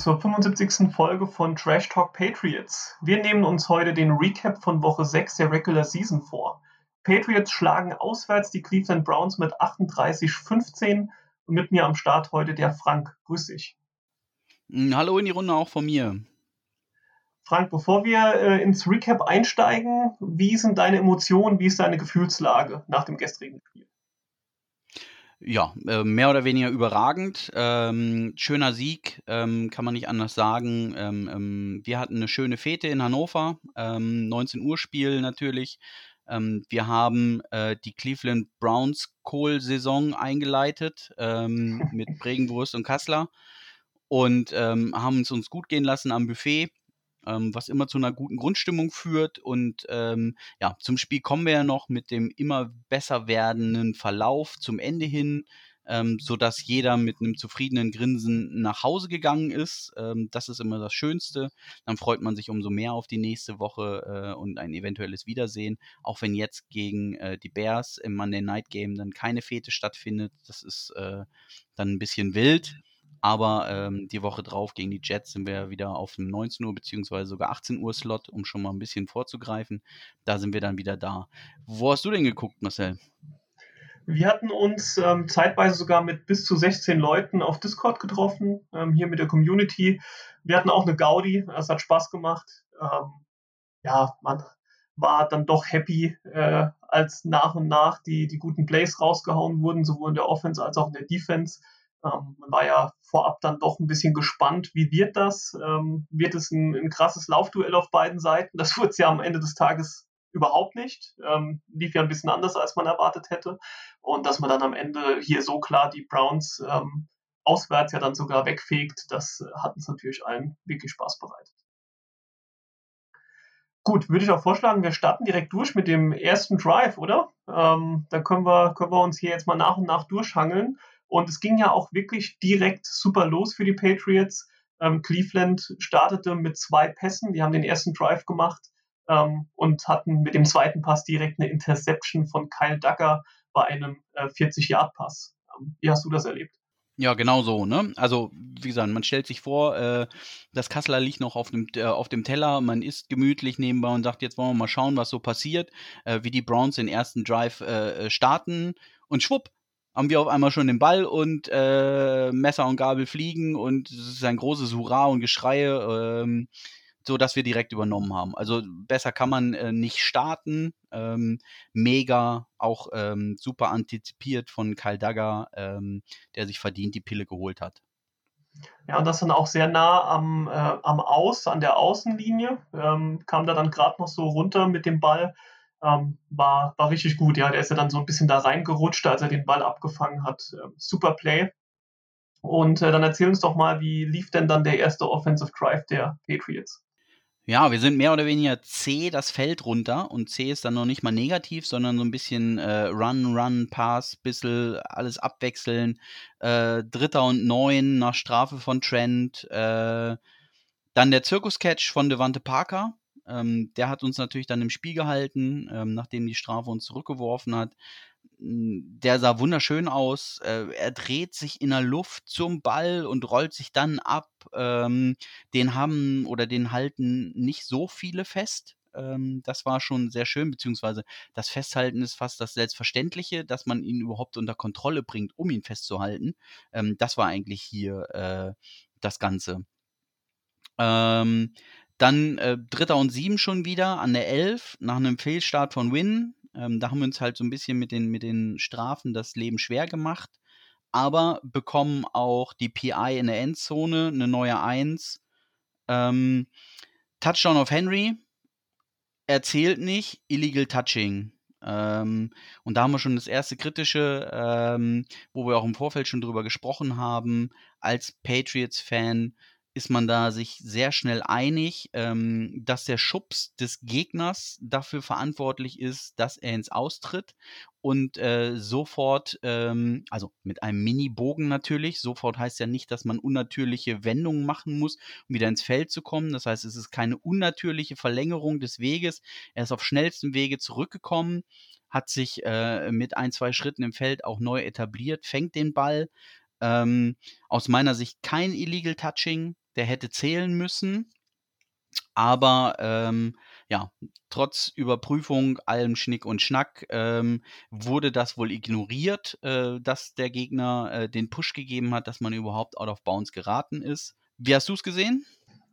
zur 75. Folge von Trash Talk Patriots. Wir nehmen uns heute den Recap von Woche 6 der Regular Season vor. Patriots schlagen auswärts die Cleveland Browns mit 38-15 und mit mir am Start heute der Frank. Grüß dich. Hm, hallo in die Runde auch von mir. Frank, bevor wir äh, ins Recap einsteigen, wie sind deine Emotionen, wie ist deine Gefühlslage nach dem gestrigen Spiel? Ja, äh, mehr oder weniger überragend. Ähm, schöner Sieg, ähm, kann man nicht anders sagen. Ähm, ähm wir hatten eine schöne Fete in Hannover, 19 ähm, Uhr Spiel natürlich. Ähm, wir haben äh, die Cleveland Browns Kohl-Saison eingeleitet mit Bregenwurst und Kassler und haben es uns gut gehen lassen am Buffet ähm, was immer zu einer guten Grundstimmung führt. Und ähm, ja, zum Spiel kommen wir ja noch mit dem immer besser werdenden Verlauf zum Ende hin. Ähm, so dass jeder mit einem zufriedenen Grinsen nach Hause gegangen ist. Ähm, das ist immer das Schönste. Dann freut man sich umso mehr auf die nächste Woche äh, und ein eventuelles Wiedersehen. Auch wenn jetzt gegen äh, die Bears im Monday Night Game dann keine Fete stattfindet. Das ist äh, dann ein bisschen wild. Aber ähm, die Woche drauf gegen die Jets sind wir wieder auf dem 19 Uhr beziehungsweise sogar 18 Uhr Slot, um schon mal ein bisschen vorzugreifen. Da sind wir dann wieder da. Wo hast du denn geguckt, Marcel? Wir hatten uns ähm, zeitweise sogar mit bis zu 16 Leuten auf Discord getroffen, ähm, hier mit der Community. Wir hatten auch eine Gaudi, es hat Spaß gemacht. Ähm, ja, man war dann doch happy, äh, als nach und nach die, die guten Plays rausgehauen wurden, sowohl in der Offense als auch in der Defense. Ähm, man war ja vorab dann doch ein bisschen gespannt, wie wird das? Ähm, wird es ein, ein, krasses Laufduell auf beiden Seiten? Das wurde es ja am Ende des Tages überhaupt nicht. Ähm, lief ja ein bisschen anders, als man erwartet hätte. Und dass man dann am Ende hier so klar die Browns ähm, auswärts ja dann sogar wegfegt, das hat uns natürlich allen wirklich Spaß bereitet. Gut, würde ich auch vorschlagen, wir starten direkt durch mit dem ersten Drive, oder? Ähm, da können wir, können wir uns hier jetzt mal nach und nach durchhangeln. Und es ging ja auch wirklich direkt super los für die Patriots. Ähm, Cleveland startete mit zwei Pässen. Die haben den ersten Drive gemacht ähm, und hatten mit dem zweiten Pass direkt eine Interception von Kyle Ducker bei einem äh, 40-Yard-Pass. Ähm, wie hast du das erlebt? Ja, genau so, ne? Also, wie gesagt, man stellt sich vor, äh, das Kassler liegt noch auf dem, äh, auf dem Teller, man isst gemütlich nebenbei und sagt, jetzt wollen wir mal schauen, was so passiert, äh, wie die Browns den ersten Drive äh, äh, starten und schwupp, haben wir auf einmal schon den Ball und äh, Messer und Gabel fliegen und es ist ein großes Hurra und Geschreie, ähm, so dass wir direkt übernommen haben. Also besser kann man äh, nicht starten. Ähm, mega, auch ähm, super antizipiert von Kyle Dagger, ähm, der sich verdient die Pille geholt hat. Ja, und das dann auch sehr nah am, äh, am Aus, an der Außenlinie. Ähm, kam da dann gerade noch so runter mit dem Ball ähm, war, war richtig gut. Ja, der ist ja dann so ein bisschen da reingerutscht, als er den Ball abgefangen hat. Ähm, super Play. Und äh, dann erzähl uns doch mal, wie lief denn dann der erste Offensive Drive der Patriots? Ja, wir sind mehr oder weniger C das Feld runter und C ist dann noch nicht mal negativ, sondern so ein bisschen äh, Run, Run, Pass, bisschen alles abwechseln. Äh, Dritter und Neun nach Strafe von Trent. Äh, dann der Zirkus-Catch von Devante Parker, ähm, der hat uns natürlich dann im Spiel gehalten, ähm, nachdem die Strafe uns zurückgeworfen hat. Hm, der sah wunderschön aus. Äh, er dreht sich in der Luft zum Ball und rollt sich dann ab. Ähm, den haben oder den halten nicht so viele fest. Ähm, das war schon sehr schön, beziehungsweise das Festhalten ist fast das Selbstverständliche, dass man ihn überhaupt unter Kontrolle bringt, um ihn festzuhalten. Ähm, das war eigentlich hier äh, das Ganze. Ähm, dann äh, Dritter und Sieben schon wieder an der Elf nach einem Fehlstart von Win. Ähm, da haben wir uns halt so ein bisschen mit den, mit den Strafen das Leben schwer gemacht. Aber bekommen auch die PI in der Endzone, eine neue Eins. Ähm, Touchdown auf Henry. Erzählt nicht. Illegal Touching. Ähm, und da haben wir schon das erste kritische, ähm, wo wir auch im Vorfeld schon drüber gesprochen haben, als Patriots-Fan ist man da sich sehr schnell einig, ähm, dass der Schubs des Gegners dafür verantwortlich ist, dass er ins Austritt und äh, sofort, ähm, also mit einem Mini-Bogen natürlich, sofort heißt ja nicht, dass man unnatürliche Wendungen machen muss, um wieder ins Feld zu kommen. Das heißt, es ist keine unnatürliche Verlängerung des Weges. Er ist auf schnellstem Wege zurückgekommen, hat sich äh, mit ein, zwei Schritten im Feld auch neu etabliert, fängt den Ball, Ähm, aus meiner Sicht kein Illegal Touching, der hätte zählen müssen. Aber ähm, ja, trotz Überprüfung, allem Schnick und Schnack, ähm, wurde das wohl ignoriert, äh, dass der Gegner äh, den Push gegeben hat, dass man überhaupt out of bounds geraten ist. Wie hast du es gesehen?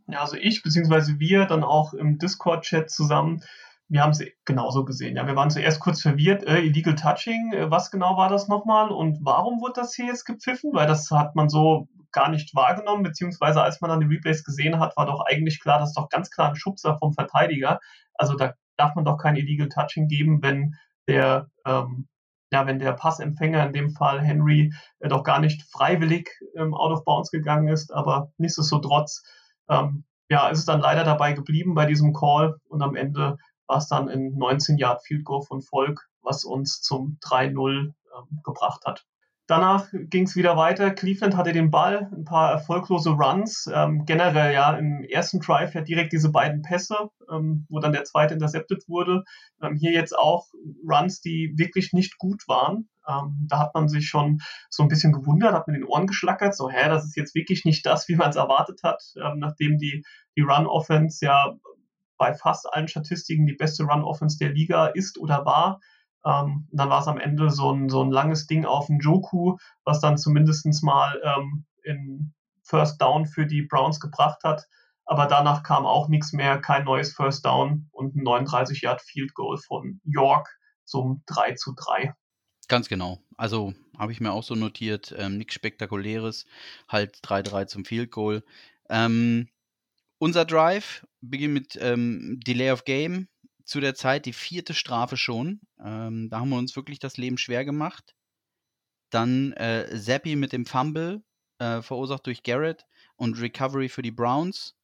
Ja, also ich bzw. wir dann auch im Discord-Chat zusammen wir haben es genauso gesehen. Ja, wir waren zuerst kurz verwirrt, äh, Illegal Touching, äh, was genau war das nochmal und warum wurde das hier jetzt gepfiffen? Weil das hat man so gar nicht wahrgenommen, beziehungsweise als man dann die Replays gesehen hat, war doch eigentlich klar, das ist doch ganz klar ein Schubser vom Verteidiger. Also da darf man doch kein Illegal Touching geben, wenn der, ähm, ja, wenn der Passempfänger, in dem Fall Henry, äh, doch gar nicht freiwillig ähm, out of bounds gegangen ist, aber nichtsdestotrotz, ähm, ja, ist es dann leider dabei geblieben bei diesem Call und am Ende war es dann in 19 Yard Field Goal von Volk, was uns zum 3-0 ähm, gebracht hat. Danach ging es wieder weiter. Cleveland hatte den Ball, ein paar erfolglose Runs. Ähm, generell ja im ersten Drive ja direkt diese beiden Pässe, ähm, wo dann der zweite intercepted wurde. Ähm, hier jetzt auch Runs, die wirklich nicht gut waren. Ähm, da hat man sich schon so ein bisschen gewundert, hat mit den Ohren geschlackert, so, hä, das ist jetzt wirklich nicht das, wie man es erwartet hat, ähm, nachdem die, die Run-Offense ja bei fast allen Statistiken die beste Run-Offense der Liga ist oder war. Ähm, dann war es am Ende so ein, so ein langes Ding auf den Joku, was dann zumindest mal ähm, in First Down für die Browns gebracht hat. Aber danach kam auch nichts mehr, kein neues First Down und ein 39 Yard Field Goal von York zum 3 zu 3. Ganz genau. Also habe ich mir auch so notiert, ähm, nichts Spektakuläres, halt 3-3 zum Field Goal. Ähm, unser Drive beginnt mit ähm, Delay of Game. Zu der Zeit die vierte Strafe schon. Ähm, da haben wir uns wirklich das Leben schwer gemacht. Dann äh, Zappi mit dem Fumble, äh, verursacht durch Garrett und Recovery für die Browns.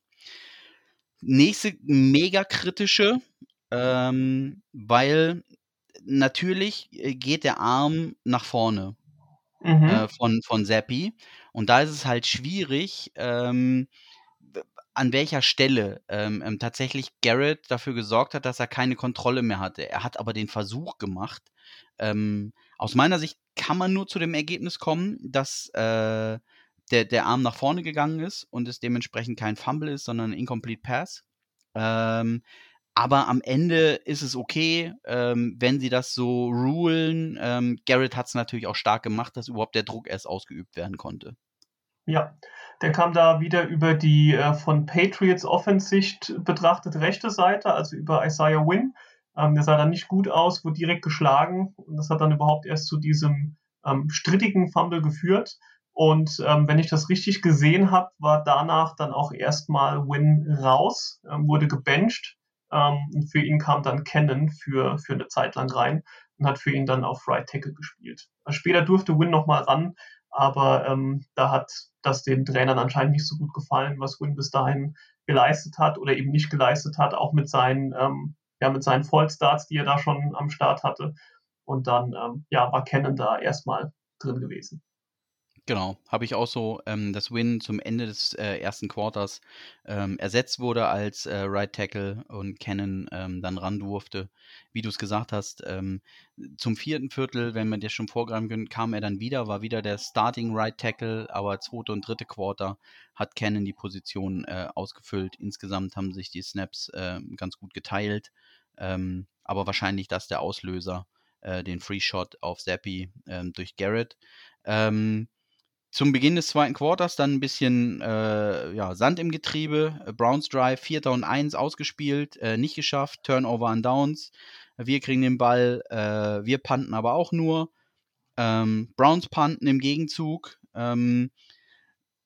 Nächste mega kritische, ähm, weil natürlich äh, geht der Arm nach vorne mhm. äh, von, von Zappi. Und da ist es halt schwierig, ähm, an welcher Stelle ähm, ähm, tatsächlich Garrett dafür gesorgt hat, dass er keine Kontrolle mehr hatte. Er hat aber den Versuch gemacht. Ähm, aus meiner Sicht kann man nur zu dem Ergebnis kommen, dass äh, der, der Arm nach vorne gegangen ist und es dementsprechend kein Fumble ist, sondern ein Incomplete Pass. Ähm, aber am Ende ist es okay, ähm, wenn sie das so rulen. Ähm, Garrett hat es natürlich auch stark gemacht, dass überhaupt der Druck erst ausgeübt werden konnte. Ja, der kam da wieder über die äh, von Patriots Offensicht betrachtet rechte Seite, also über Isaiah Wynn. Ähm, der sah dann nicht gut aus, wurde direkt geschlagen und das hat dann überhaupt erst zu diesem ähm, strittigen Fumble geführt. Und ähm, wenn ich das richtig gesehen habe, war danach dann auch erstmal Win raus, ähm, wurde gebencht. Ähm, und für ihn kam dann Cannon für, für eine Zeit lang rein und hat für ihn dann auf Right Tackle gespielt. Also später durfte Win nochmal ran, aber ähm, da hat das den Trainern anscheinend nicht so gut gefallen, was Win bis dahin geleistet hat oder eben nicht geleistet hat, auch mit seinen, ähm, ja, mit seinen Vollstarts, die er da schon am Start hatte. Und dann, ähm, ja, war Cannon da erstmal drin gewesen. Genau, habe ich auch so, ähm, dass Win zum Ende des äh, ersten Quarters ähm, ersetzt wurde als äh, Right Tackle und Cannon ähm, dann ran durfte. Wie du es gesagt hast, ähm, zum vierten Viertel, wenn man dir schon vorgreifen können, kam er dann wieder, war wieder der Starting Right Tackle, aber zweite und dritte Quarter hat Cannon die Position äh, ausgefüllt. Insgesamt haben sich die Snaps äh, ganz gut geteilt, ähm, aber wahrscheinlich das der Auslöser, äh, den Free Shot auf Zappi ähm, durch Garrett. Ähm, zum Beginn des zweiten Quarters dann ein bisschen äh, ja, Sand im Getriebe. Äh, Browns Drive, 4. und 1 ausgespielt, äh, nicht geschafft. Turnover an Downs. Wir kriegen den Ball, äh, wir panten aber auch nur. Ähm, Browns panten im Gegenzug. Ähm,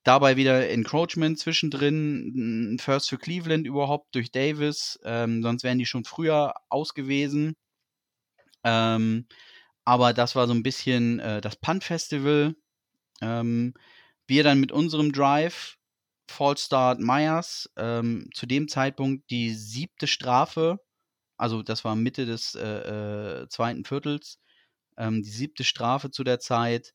dabei wieder Encroachment zwischendrin. First für Cleveland überhaupt durch Davis. Ähm, sonst wären die schon früher aus gewesen. Ähm, aber das war so ein bisschen äh, das Punt-Festival ähm, wir dann mit unserem Drive Fallstart Myers ähm, zu dem Zeitpunkt die siebte Strafe, also das war Mitte des äh, äh, zweiten Viertels, ähm, die siebte Strafe zu der Zeit.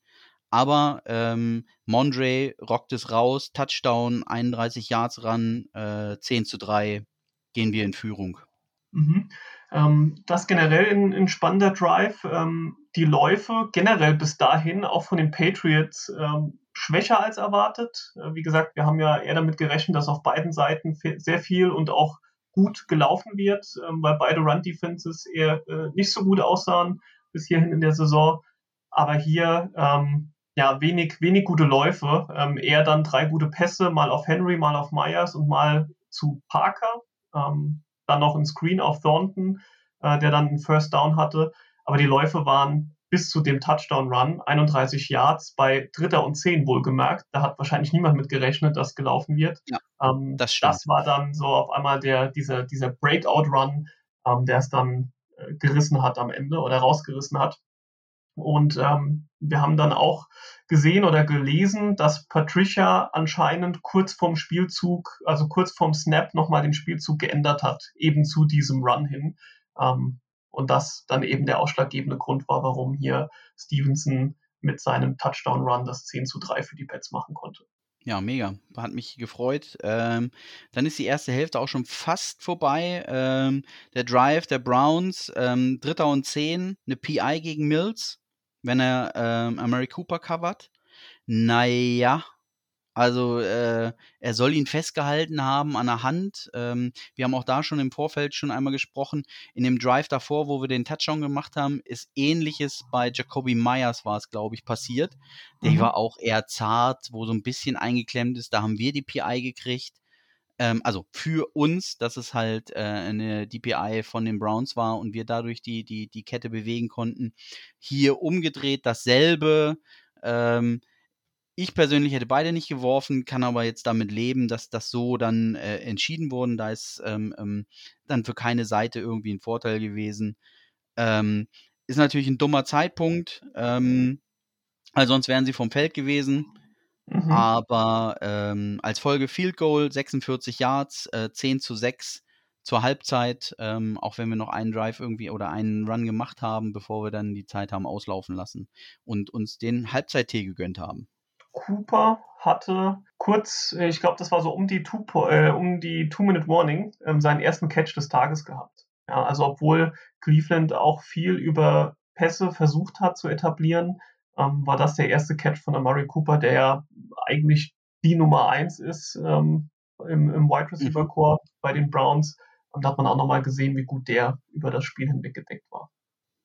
Aber ähm, Mondre rockt es raus, Touchdown, 31 Yards ran, äh, 10 zu 3, gehen wir in Führung. Mhm. Ähm, das generell ein, ein spannender Drive. Ähm, die Läufe generell bis dahin, auch von den Patriots, ähm, schwächer als erwartet. Äh, wie gesagt, wir haben ja eher damit gerechnet, dass auf beiden Seiten sehr viel und auch gut gelaufen wird, ähm, weil beide Run-Defenses eher äh, nicht so gut aussahen bis hierhin in der Saison. Aber hier ähm, ja wenig, wenig gute Läufe, ähm, eher dann drei gute Pässe, mal auf Henry, mal auf Myers und mal zu Parker. Ähm, dann noch ein Screen auf Thornton, äh, der dann einen First Down hatte. Aber die Läufe waren bis zu dem Touchdown-Run, 31 Yards bei Dritter und Zehn wohlgemerkt. Da hat wahrscheinlich niemand mit gerechnet, dass gelaufen wird. Ja, ähm, das, das, war dann so auf einmal der, dieser, dieser Breakout-Run, ähm, der es dann äh, gerissen hat am Ende oder rausgerissen hat. Und ähm, wir haben dann auch gesehen oder gelesen, dass Patricia anscheinend kurz vorm Spielzug, also kurz vorm Snap nochmal den Spielzug geändert hat, eben zu diesem Run hin. Ähm, und das dann eben der ausschlaggebende Grund war, warum hier Stevenson mit seinem Touchdown-Run das 10 zu 3 für die Pets machen konnte. Ja, mega. Hat mich gefreut. Ähm, dann ist die erste Hälfte auch schon fast vorbei. Ähm, der Drive der Browns, ähm, Dritter und Zehn, eine PI gegen Mills, wenn er ähm, Mary Cooper covert. Naja, also äh, er soll ihn festgehalten haben an der Hand. Ähm, wir haben auch da schon im Vorfeld schon einmal gesprochen. In dem Drive davor, wo wir den Touchdown gemacht haben, ist ähnliches bei Jacoby Myers war es, glaube ich, passiert. Der mhm. war auch eher zart, wo so ein bisschen eingeklemmt ist. Da haben wir die PI gekriegt. Ähm, also für uns, dass es halt äh, eine DPI von den Browns war und wir dadurch die, die, die Kette bewegen konnten. Hier umgedreht dasselbe. Ähm, ich persönlich hätte beide nicht geworfen, kann aber jetzt damit leben, dass das so dann äh, entschieden wurde. Da ist ähm, ähm, dann für keine Seite irgendwie ein Vorteil gewesen. Ähm, ist natürlich ein dummer Zeitpunkt, ähm, weil sonst wären sie vom Feld gewesen. Mhm. Aber ähm, als Folge Field Goal 46 Yards, äh, 10 zu 6 zur Halbzeit, ähm, auch wenn wir noch einen Drive irgendwie oder einen Run gemacht haben, bevor wir dann die Zeit haben auslaufen lassen und uns den Halbzeit-Tee gegönnt haben. Cooper hatte kurz, äh, ich glaube, das war so um die Two, äh, um die Two-Minute Warning, ähm, seinen ersten Catch des Tages gehabt. Ja, also obwohl Cleveland auch viel über Pässe versucht hat zu etablieren, ähm, war das der erste Catch von Amari Cooper, der ja eigentlich die Nummer eins ist ähm, im, im Wide Receiver mhm. Core bei den Browns. Und da hat man auch nochmal gesehen, wie gut der über das Spiel hinweg gedeckt war.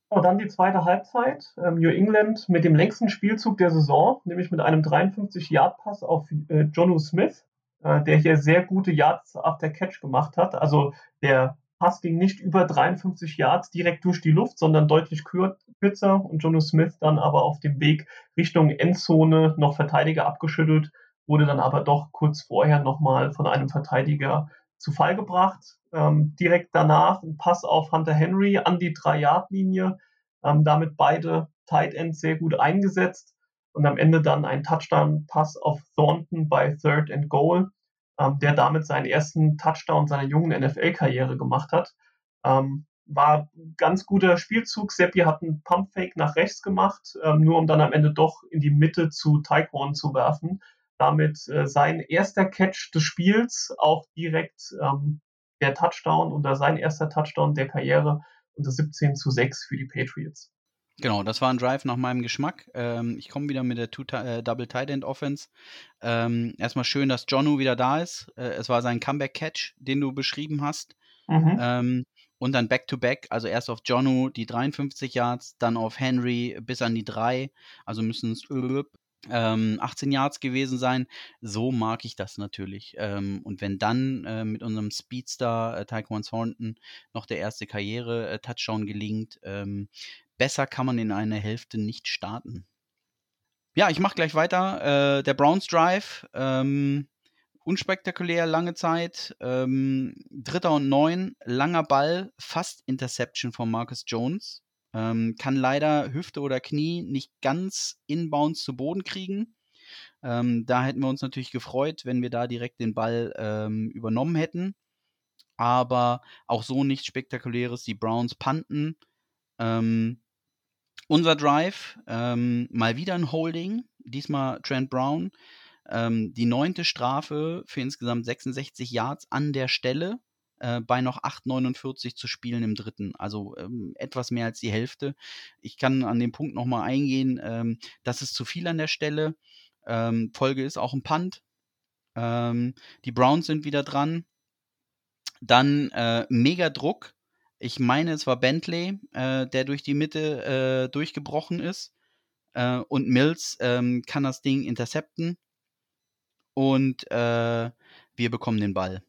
Und dann die zweite Halbzeit. Ähm, New England mit dem längsten Spielzug der Saison, nämlich mit einem 53-Yard-Pass auf äh, Jonu Smith, äh, der hier sehr gute Yards after Catch gemacht hat. Also der Pass ging nicht über 53 Yards direkt durch die Luft, sondern deutlich kürzer und Jonu Smith dann aber auf dem Weg Richtung Endzone noch Verteidiger abgeschüttelt, wurde dann aber doch kurz vorher nochmal von einem Verteidiger zu Fall gebracht. Ähm, direkt danach ein Pass auf Hunter Henry an die 3-Yard-Linie. Ähm, damit beide Tight Ends sehr gut eingesetzt. Und am Ende dann ein Touchdown-Pass auf Thornton bei Third and Goal, ähm, der damit seinen ersten Touchdown seiner jungen NFL-Karriere gemacht hat. Ähm, war ganz guter Spielzug. Seppi hat einen Pump-Fake nach rechts gemacht, ähm, nur um dann am Ende doch in die Mitte zu Taekwon zu werfen damit äh, sein erster Catch des Spiels, auch direkt ähm, der Touchdown oder sein erster Touchdown der Karriere das 17 zu 6 für die Patriots. Genau, das war ein Drive nach meinem Geschmack. Ähm, ich komme wieder mit der Two äh, Double Tight End Offense. Ähm, erstmal schön, dass Jonu wieder da ist. Äh, es war sein Comeback Catch, den du beschrieben hast. Mhm. Ähm, und dann Back-to-Back, -back, also erst auf Jonu die 53 Yards, dann auf Henry bis an die 3. Also müssen es ähm, 18 Yards gewesen sein. So mag ich das natürlich. Ähm, und wenn dann äh, mit unserem Speedstar äh, Taekwon Thornton noch der erste Karriere-Touchdown äh, gelingt, ähm, besser kann man in einer Hälfte nicht starten. Ja, ich mache gleich weiter. Äh, der Browns Drive, ähm, unspektakulär, lange Zeit. Ähm, Dritter und Neun, langer Ball, fast Interception von Marcus Jones. Ähm, kann leider Hüfte oder Knie nicht ganz inbounds zu Boden kriegen. Ähm, da hätten wir uns natürlich gefreut, wenn wir da direkt den Ball ähm, übernommen hätten. Aber auch so nichts Spektakuläres. Die Browns panten. Ähm, unser Drive, ähm, mal wieder ein Holding. Diesmal Trent Brown. Ähm, die neunte Strafe für insgesamt 66 Yards an der Stelle äh, bei noch 8,49 zu spielen im dritten. Also ähm, etwas mehr als die Hälfte. Ich kann an den Punkt nochmal eingehen, ähm, das ist zu viel an der Stelle. Ähm, Folge ist auch ein Punt. Ähm, die Browns sind wieder dran. Dann äh, mega Druck. Ich meine, es war Bentley, äh, der durch die Mitte äh, durchgebrochen ist. Äh, und Mills ähm, kann das Ding intercepten. Und äh, wir bekommen den Ball.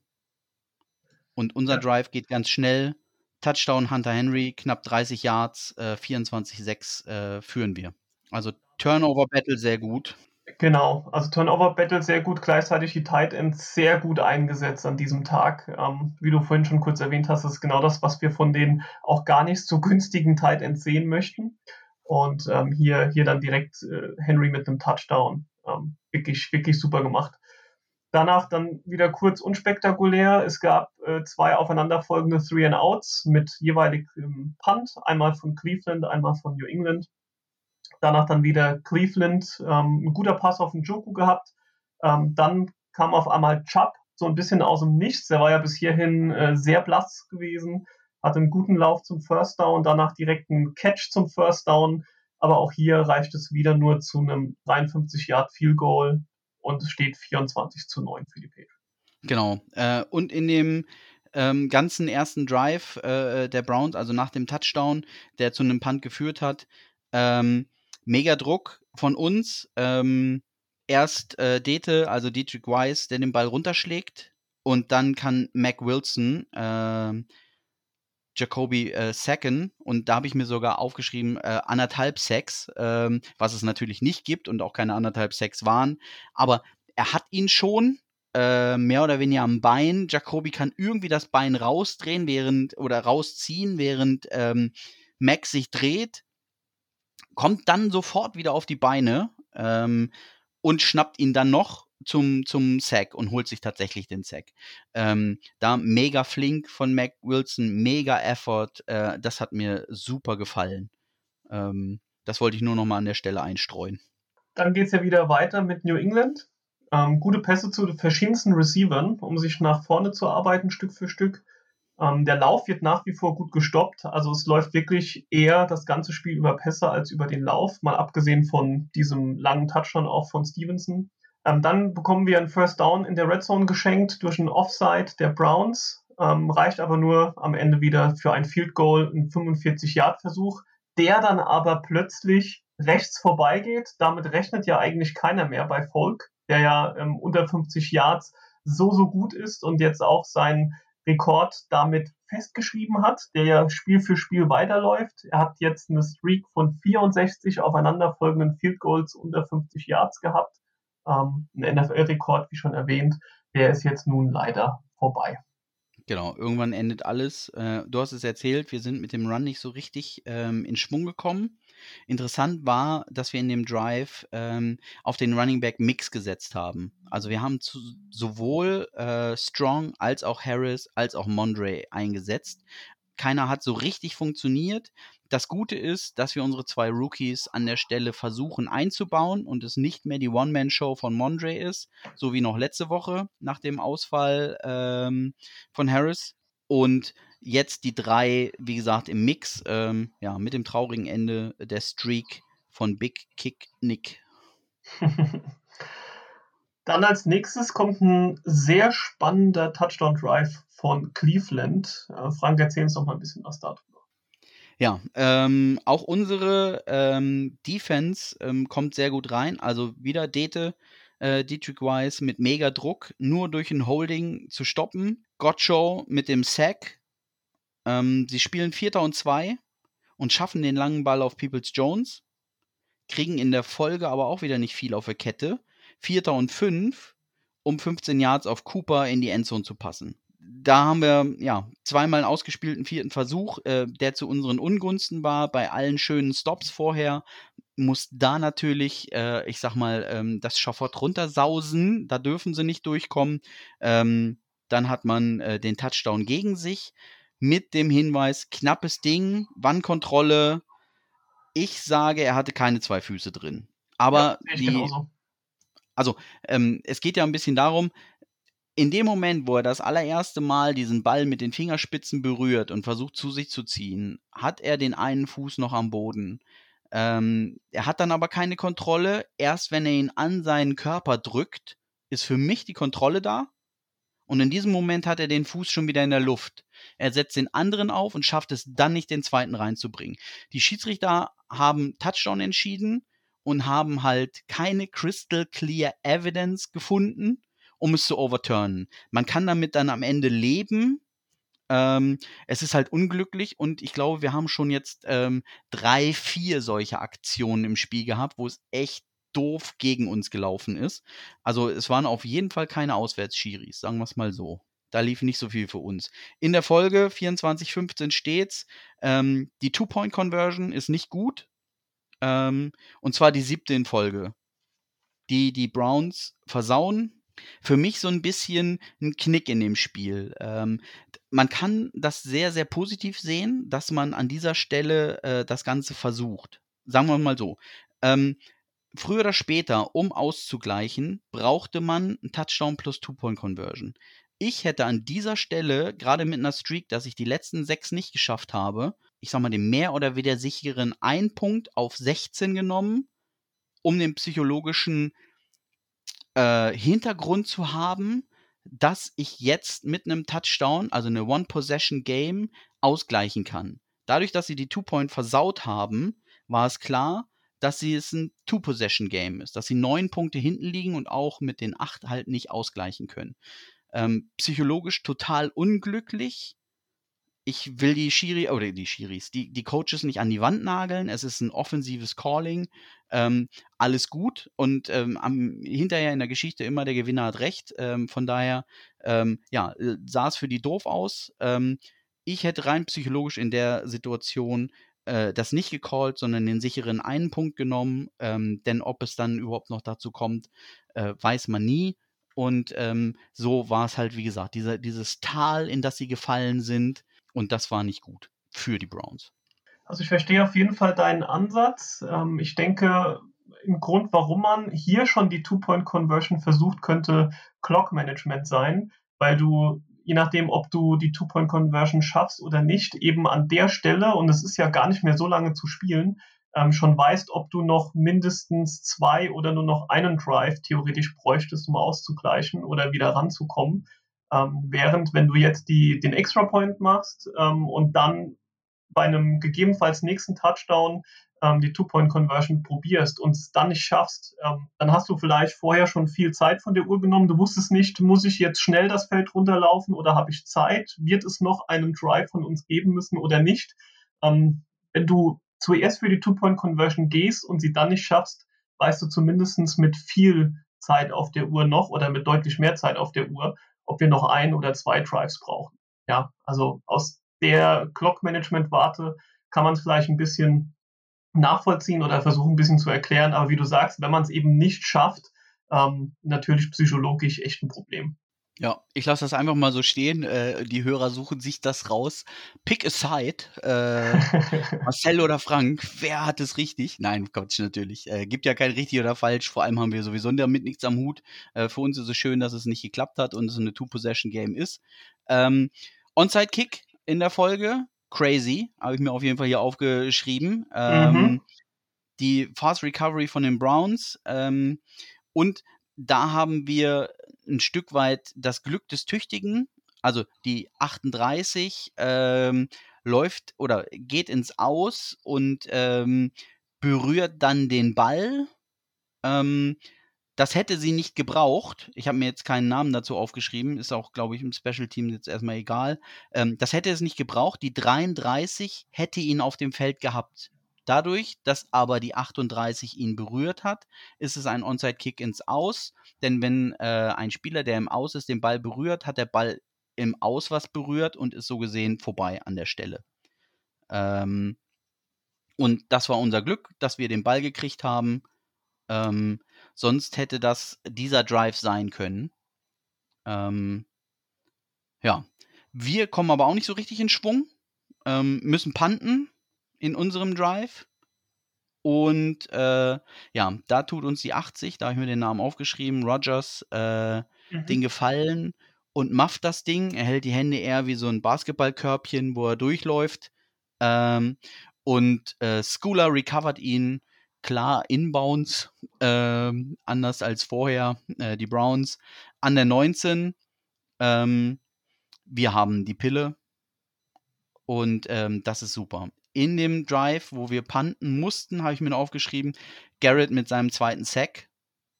Und unser ja. Drive geht ganz schnell. Touchdown Hunter Henry, knapp 30 Yards, äh, 24-6 äh, führen wir. Also Turnover Battle sehr gut. Genau, also Turnover Battle sehr gut, gleichzeitig die Tight Ends sehr gut eingesetzt an diesem Tag. Ähm, wie du vorhin schon kurz erwähnt hast, ist genau das, was wir von den auch gar nicht so günstigen Tight Ends sehen möchten. Und ähm, hier, hier dann direkt äh, Henry mit einem Touchdown. Ähm, wirklich, wirklich super gemacht. Danach dann wieder kurz unspektakulär. Es gab äh, zwei aufeinanderfolgende Three and Outs mit jeweilig ähm, Punt, einmal von Cleveland, einmal von New England. Danach dann wieder Cleveland, ähm, ein guter Pass auf den Joku gehabt. Ähm, dann kam auf einmal Chubb so ein bisschen aus dem Nichts. Der war ja bis hierhin äh, sehr blass gewesen, hatte einen guten Lauf zum First Down, danach direkt einen Catch zum First Down. Aber auch hier reicht es wieder nur zu einem 53 Yard Field Goal und es steht 24 zu 9 für die Patriots. Genau. Äh, und in dem ähm, ganzen ersten Drive äh, der Browns, also nach dem Touchdown, der zu einem Punt geführt hat, ähm, mega Druck von uns. Ähm, erst äh, Dete, also Dietrich Weiss, der den Ball runterschlägt und dann kann Mac Wilson äh, Jacoby äh, sacken und da habe ich mir sogar aufgeschrieben äh, anderthalb Sacks, ähm, was es natürlich nicht gibt und auch keine anderthalb Sacks waren, aber er hat ihn schon äh, mehr oder weniger am Bein. Jacoby kann irgendwie das Bein rausdrehen während oder rausziehen, während ähm, Mac sich dreht kommt dann sofort wieder auf die Beine ähm, und schnappt ihn dann noch zum, zum Sack und holt sich tatsächlich den Sack. Ähm, da mega flink von Mac Wilson, mega Effort. Äh, das hat mir super gefallen. Ähm, das wollte ich nur noch mal an der Stelle einstreuen. Dann geht es ja wieder weiter mit New England. Ähm, gute Pässe zu verschiedensten Receivern, um sich nach vorne zu arbeiten, Stück für Stück. Ähm, der Lauf wird nach wie vor gut gestoppt. Also es läuft wirklich eher das ganze Spiel über Pässe als über den Lauf, mal abgesehen von diesem langen Touchdown auch von Stevenson. Ähm, dann bekommen wir einen First Down in der Red Zone geschenkt durch einen Offside der Browns. Ähm, reicht aber nur am Ende wieder für ein Field Goal, ein 45-Yard-Versuch, der dann aber plötzlich rechts vorbeigeht. Damit rechnet ja eigentlich keiner mehr bei Volk, der ja ähm, unter 50 Yards so, so gut ist und jetzt auch sein Rekord damit festgeschrieben hat, der ja Spiel für Spiel weiterläuft. Er hat jetzt eine Streak von 64 aufeinanderfolgenden Field Goals unter 50 Yards gehabt. Ähm, ein NFL-Rekord, wie schon erwähnt, der ist jetzt nun leider vorbei. Genau, irgendwann endet alles. Äh, du hast es erzählt, wir sind mit dem Run nicht so richtig ähm, in Schwung gekommen. Interessant war, dass wir in dem Drive ähm, auf den Running Back Mix gesetzt haben. Also wir haben zu, sowohl äh, Strong als auch Harris als auch Mondre eingesetzt. Keiner hat so richtig funktioniert. Das Gute ist, dass wir unsere zwei Rookies an der Stelle versuchen einzubauen und es nicht mehr die One-Man-Show von Mondre ist, so wie noch letzte Woche nach dem Ausfall ähm, von Harris. Und Jetzt die drei, wie gesagt, im Mix, ähm, ja, mit dem traurigen Ende der Streak von Big Kick Nick. Dann als nächstes kommt ein sehr spannender Touchdown Drive von Cleveland. Äh, Frank, erzähl uns noch mal ein bisschen was darüber. Ja, ähm, auch unsere ähm, Defense ähm, kommt sehr gut rein. Also wieder Dete, äh, Dietrich Wise mit mega Druck, nur durch ein Holding zu stoppen. Gotcho mit dem Sack, ähm, sie spielen Vierter und Zwei und schaffen den langen Ball auf Peoples Jones, kriegen in der Folge aber auch wieder nicht viel auf der Kette. Vierter und Fünf, um 15 Yards auf Cooper in die Endzone zu passen. Da haben wir ja zweimal einen ausgespielten vierten Versuch, äh, der zu unseren Ungunsten war. Bei allen schönen Stops vorher muss da natürlich, äh, ich sag mal, ähm, das Schafott runtersausen. Da dürfen sie nicht durchkommen. Ähm, dann hat man äh, den Touchdown gegen sich mit dem Hinweis, knappes Ding, Wannkontrolle. Ich sage, er hatte keine zwei Füße drin. Aber ja, die, also ähm, es geht ja ein bisschen darum, in dem Moment, wo er das allererste Mal diesen Ball mit den Fingerspitzen berührt und versucht zu sich zu ziehen, hat er den einen Fuß noch am Boden. Ähm, er hat dann aber keine Kontrolle. Erst wenn er ihn an seinen Körper drückt, ist für mich die Kontrolle da. Und in diesem Moment hat er den Fuß schon wieder in der Luft. Er setzt den anderen auf und schafft es dann nicht, den zweiten reinzubringen. Die Schiedsrichter haben Touchdown entschieden und haben halt keine crystal clear evidence gefunden, um es zu overturnen. Man kann damit dann am Ende leben. Ähm, es ist halt unglücklich und ich glaube, wir haben schon jetzt ähm, drei, vier solche Aktionen im Spiel gehabt, wo es echt doof gegen uns gelaufen ist. Also es waren auf jeden Fall keine Auswärtsschiris, sagen wir es mal so. Da lief nicht so viel für uns. In der Folge 24-15 steht's, ähm, die Two-Point-Conversion ist nicht gut. Ähm, und zwar die siebte in Folge. Die die Browns versauen. Für mich so ein bisschen ein Knick in dem Spiel. Ähm, man kann das sehr, sehr positiv sehen, dass man an dieser Stelle äh, das Ganze versucht. Sagen wir mal so. Ähm, früher oder später, um auszugleichen, brauchte man ein Touchdown plus Two-Point-Conversion. Ich hätte an dieser Stelle, gerade mit einer Streak, dass ich die letzten sechs nicht geschafft habe, ich sag mal, den mehr oder weniger sicheren ein Punkt auf 16 genommen, um den psychologischen äh, Hintergrund zu haben, dass ich jetzt mit einem Touchdown, also eine One-Possession-Game, ausgleichen kann. Dadurch, dass sie die Two-Point versaut haben, war es klar, dass sie es ein Two-Possession-Game ist, dass sie neun Punkte hinten liegen und auch mit den acht halt nicht ausgleichen können. Ähm, psychologisch total unglücklich. Ich will die Schiri, oder die Schiris, die, die Coaches nicht an die Wand nageln. Es ist ein offensives Calling. Ähm, alles gut. Und ähm, am, hinterher in der Geschichte immer der Gewinner hat recht. Ähm, von daher, ähm, ja, äh, sah es für die doof aus. Ähm, ich hätte rein psychologisch in der Situation äh, das nicht gecallt, sondern den sicheren einen Punkt genommen. Ähm, denn ob es dann überhaupt noch dazu kommt, äh, weiß man nie. Und ähm, so war es halt, wie gesagt, dieser, dieses Tal, in das sie gefallen sind. Und das war nicht gut für die Browns. Also ich verstehe auf jeden Fall deinen Ansatz. Ähm, ich denke, im Grund, warum man hier schon die Two-Point-Conversion versucht, könnte Clock-Management sein, weil du je nachdem, ob du die Two-Point-Conversion schaffst oder nicht, eben an der Stelle, und es ist ja gar nicht mehr so lange zu spielen, ähm, schon weißt, ob du noch mindestens zwei oder nur noch einen Drive theoretisch bräuchtest, um auszugleichen oder wieder ranzukommen. Ähm, während wenn du jetzt die, den Extra Point machst ähm, und dann bei einem gegebenenfalls nächsten Touchdown ähm, die Two-Point-Conversion probierst und es dann nicht schaffst, ähm, dann hast du vielleicht vorher schon viel Zeit von der Uhr genommen. Du wusstest nicht, muss ich jetzt schnell das Feld runterlaufen oder habe ich Zeit? Wird es noch einen Drive von uns geben müssen oder nicht? Ähm, wenn du zuerst für die Two-Point-Conversion gehst und sie dann nicht schaffst, weißt du zumindest mit viel Zeit auf der Uhr noch oder mit deutlich mehr Zeit auf der Uhr, ob wir noch ein oder zwei Drives brauchen. Ja, also aus der Clock-Management-Warte kann man es vielleicht ein bisschen nachvollziehen oder versuchen ein bisschen zu erklären. Aber wie du sagst, wenn man es eben nicht schafft, ähm, natürlich psychologisch echt ein Problem. Ja, ich lasse das einfach mal so stehen. Äh, die Hörer suchen sich das raus. Pick a side. Äh, Marcel oder Frank, wer hat es richtig? Nein, Quatsch, natürlich. Äh, gibt ja kein richtig oder falsch. Vor allem haben wir sowieso damit nichts am Hut. Äh, für uns ist es schön, dass es nicht geklappt hat und es eine Two-Possession-Game ist. Ähm, Onside-Kick in der Folge crazy, habe ich mir auf jeden Fall hier aufgeschrieben. Ähm, mhm. Die Fast Recovery von den Browns. Ähm, und da haben wir ein Stück weit das Glück des Tüchtigen. Also die 38 ähm, läuft oder geht ins Aus und ähm, berührt dann den Ball. Ähm, das hätte sie nicht gebraucht. Ich habe mir jetzt keinen Namen dazu aufgeschrieben. Ist auch, glaube ich, im Special Team jetzt erstmal egal. Ähm, das hätte es nicht gebraucht. Die 33 hätte ihn auf dem Feld gehabt. Dadurch, dass aber die 38 ihn berührt hat, ist es ein Onside-Kick ins Aus. Denn wenn äh, ein Spieler, der im Aus ist, den Ball berührt, hat der Ball im Aus was berührt und ist so gesehen vorbei an der Stelle. Ähm, und das war unser Glück, dass wir den Ball gekriegt haben. Ähm, Sonst hätte das dieser Drive sein können. Ähm, ja. Wir kommen aber auch nicht so richtig in Schwung. Ähm, müssen panten in unserem Drive. Und äh, ja, da tut uns die 80, da habe ich mir den Namen aufgeschrieben, Rogers, äh, mhm. den Gefallen und mafft das Ding. Er hält die Hände eher wie so ein Basketballkörbchen, wo er durchläuft. Ähm, Und äh, Schooler recovert ihn klar inbounds, äh, anders als vorher äh, die Browns. An der 19, ähm, wir haben die Pille und ähm, das ist super. In dem Drive, wo wir panten mussten, habe ich mir aufgeschrieben, Garrett mit seinem zweiten Sack.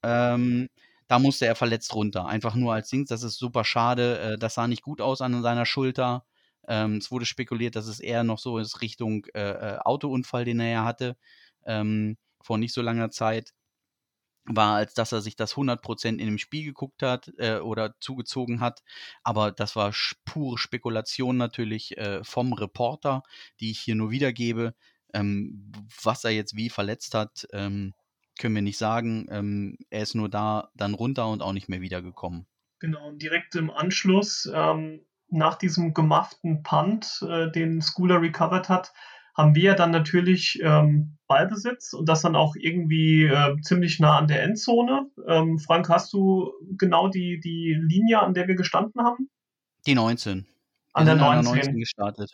Ähm, da musste er verletzt runter. Einfach nur als Ding. Das ist super schade. Äh, das sah nicht gut aus an seiner Schulter. Ähm, es wurde spekuliert, dass es eher noch so ist Richtung äh, äh, Autounfall, den er ja hatte, ähm, vor nicht so langer Zeit war, als dass er sich das 100% in dem Spiel geguckt hat äh, oder zugezogen hat. Aber das war pure Spekulation natürlich äh, vom Reporter, die ich hier nur wiedergebe. Ähm, was er jetzt wie verletzt hat, ähm, können wir nicht sagen. Ähm, er ist nur da dann runter und auch nicht mehr wiedergekommen. Genau, direkt im Anschluss, ähm, nach diesem gemafften Punt, äh, den Schooler recovered hat, haben wir dann natürlich ähm, Ballbesitz und das dann auch irgendwie äh, ziemlich nah an der Endzone. Ähm, Frank, hast du genau die, die Linie, an der wir gestanden haben? Die 19. An der 19. an der 19 gestartet.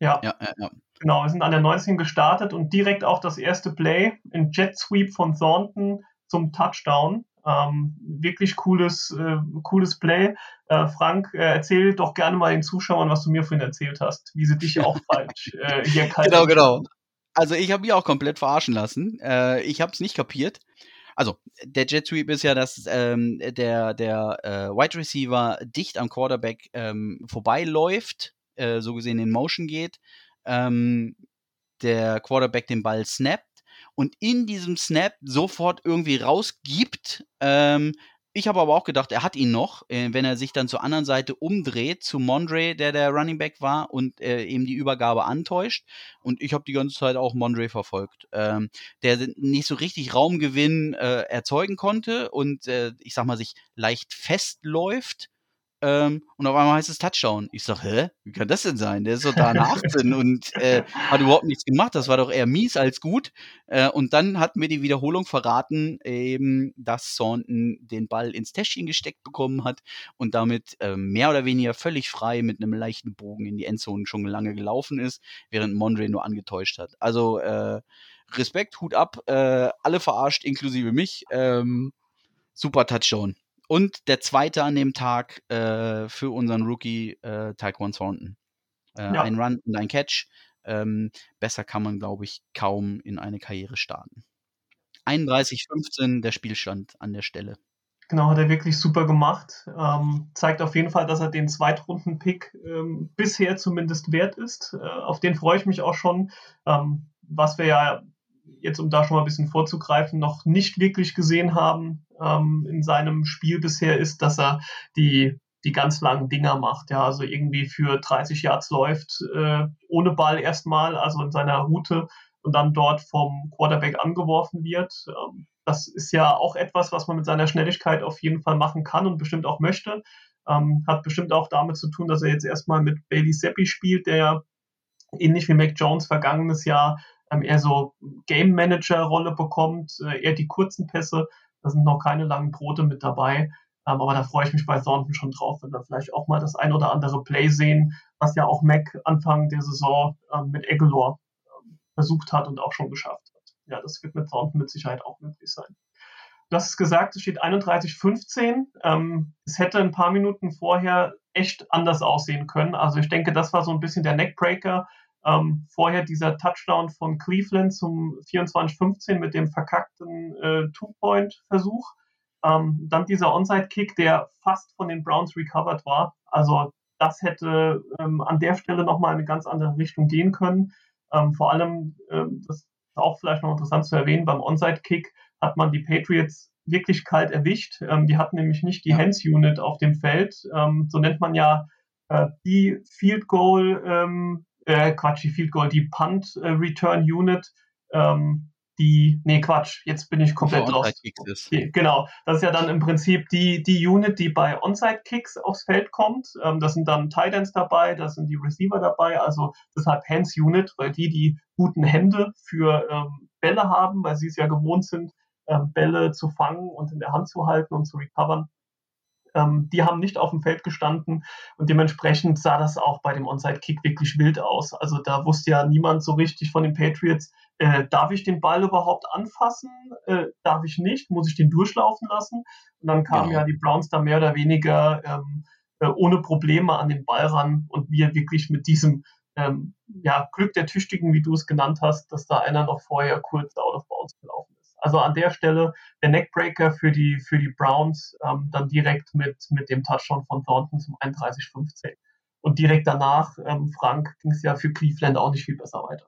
Ja. Ja, ja, ja. Genau, wir sind an der 19 gestartet und direkt auch das erste Play, ein Jet Sweep von Thornton zum Touchdown. Ähm, wirklich cooles, äh, cooles Play. Äh, Frank, äh, erzähl doch gerne mal den Zuschauern, was du mir vorhin erzählt hast, wie sie dich auch falsch äh, hier kalt Genau, genau. Also ich habe mich auch komplett verarschen lassen. Äh, ich habe es nicht kapiert. Also der Jet Sweep ist ja, dass ähm, der, der äh, Wide Receiver dicht am Quarterback ähm, vorbeiläuft, äh, so gesehen in Motion geht. Ähm, der Quarterback den Ball snappt und in diesem Snap sofort irgendwie rausgibt. Ähm, ich habe aber auch gedacht, er hat ihn noch, äh, wenn er sich dann zur anderen Seite umdreht, zu Mondre, der der Running Back war und äh, eben die Übergabe antäuscht. Und ich habe die ganze Zeit auch Mondre verfolgt, ähm, der nicht so richtig Raumgewinn äh, erzeugen konnte und äh, ich sag mal sich leicht festläuft ähm, und auf einmal heißt es Touchdown. Ich sag, hä? Wie kann das denn sein? Der ist doch da nach 18 und äh, hat überhaupt nichts gemacht. Das war doch eher mies als gut. Äh, und dann hat mir die Wiederholung verraten, eben, dass Thornton den Ball ins Täschchen gesteckt bekommen hat und damit äh, mehr oder weniger völlig frei mit einem leichten Bogen in die Endzone schon lange gelaufen ist, während Mondre nur angetäuscht hat. Also äh, Respekt, Hut ab, äh, alle verarscht, inklusive mich. Ähm, super Touchdown. Und der zweite an dem Tag äh, für unseren Rookie äh, Taekwon Thornton. Äh, ja. Ein Run und ein Catch. Ähm, besser kann man, glaube ich, kaum in eine Karriere starten. 31-15 der Spielstand an der Stelle. Genau, hat er wirklich super gemacht. Ähm, zeigt auf jeden Fall, dass er den Zweitrunden-Pick ähm, bisher zumindest wert ist. Äh, auf den freue ich mich auch schon. Ähm, was wir ja jetzt, um da schon mal ein bisschen vorzugreifen, noch nicht wirklich gesehen haben ähm, in seinem Spiel bisher, ist, dass er die, die ganz langen Dinger macht. Ja, also irgendwie für 30 Yards läuft, äh, ohne Ball erstmal, also in seiner Route und dann dort vom Quarterback angeworfen wird. Ähm, das ist ja auch etwas, was man mit seiner Schnelligkeit auf jeden Fall machen kann und bestimmt auch möchte. Ähm, hat bestimmt auch damit zu tun, dass er jetzt erstmal mit Bailey Seppi spielt, der ähnlich wie Mac Jones vergangenes Jahr ähm, eher so Game Manager Rolle bekommt, äh, eher die kurzen Pässe. Da sind noch keine langen Brote mit dabei. Ähm, aber da freue ich mich bei Thornton schon drauf, wenn wir vielleicht auch mal das ein oder andere Play sehen, was ja auch Mac Anfang der Saison ähm, mit Aguilar ähm, versucht hat und auch schon geschafft hat. Ja, das wird mit Thornton mit Sicherheit auch möglich sein. Hast es gesagt, es steht 31-15. Ähm, es hätte ein paar Minuten vorher echt anders aussehen können. Also ich denke, das war so ein bisschen der Neckbreaker. Ähm, vorher dieser Touchdown von Cleveland zum 24-15 mit dem verkackten äh, Two-Point-Versuch. Ähm, dann dieser Onside-Kick, der fast von den Browns recovered war. Also das hätte ähm, an der Stelle nochmal in eine ganz andere Richtung gehen können. Ähm, vor allem, ähm, das ist auch vielleicht noch interessant zu erwähnen, beim Onside-Kick hat man die Patriots wirklich kalt erwischt. Ähm, die hatten nämlich nicht die Hands-Unit auf dem Feld. So nennt man ja äh, die Field Goal äh, Quatsch, die Field Goal, die Punt äh, Return Unit, ähm, die, nee, Quatsch, jetzt bin ich komplett lost. Die, genau, das ist ja dann im Prinzip die, die Unit, die bei Onside-Kicks aufs Feld kommt. Ähm, das sind dann Titans dabei, da sind die Receiver dabei, also deshalb Hands-Unit, weil die die guten Hände für ähm, Bälle haben, weil sie es ja gewohnt sind, ähm, Bälle zu fangen und in der Hand zu halten und zu recovern. Ähm, die haben nicht auf dem Feld gestanden und dementsprechend sah das auch bei dem Onside-Kick wirklich wild aus. Also da wusste ja niemand so richtig von den Patriots, äh, darf ich den Ball überhaupt anfassen? Äh, darf ich nicht? Muss ich den durchlaufen lassen? Und dann kamen genau. ja die Browns da mehr oder weniger ähm, äh, ohne Probleme an den Ball ran und wir wirklich mit diesem ähm, ja, Glück der Tüchtigen, wie du es genannt hast, dass da einer noch vorher kurz out of bounds gelaufen ist. Also an der Stelle der Neckbreaker für die, für die Browns ähm, dann direkt mit, mit dem Touchdown von Thornton zum 31-15. Und direkt danach, ähm, Frank, ging es ja für Cleveland auch nicht viel besser weiter.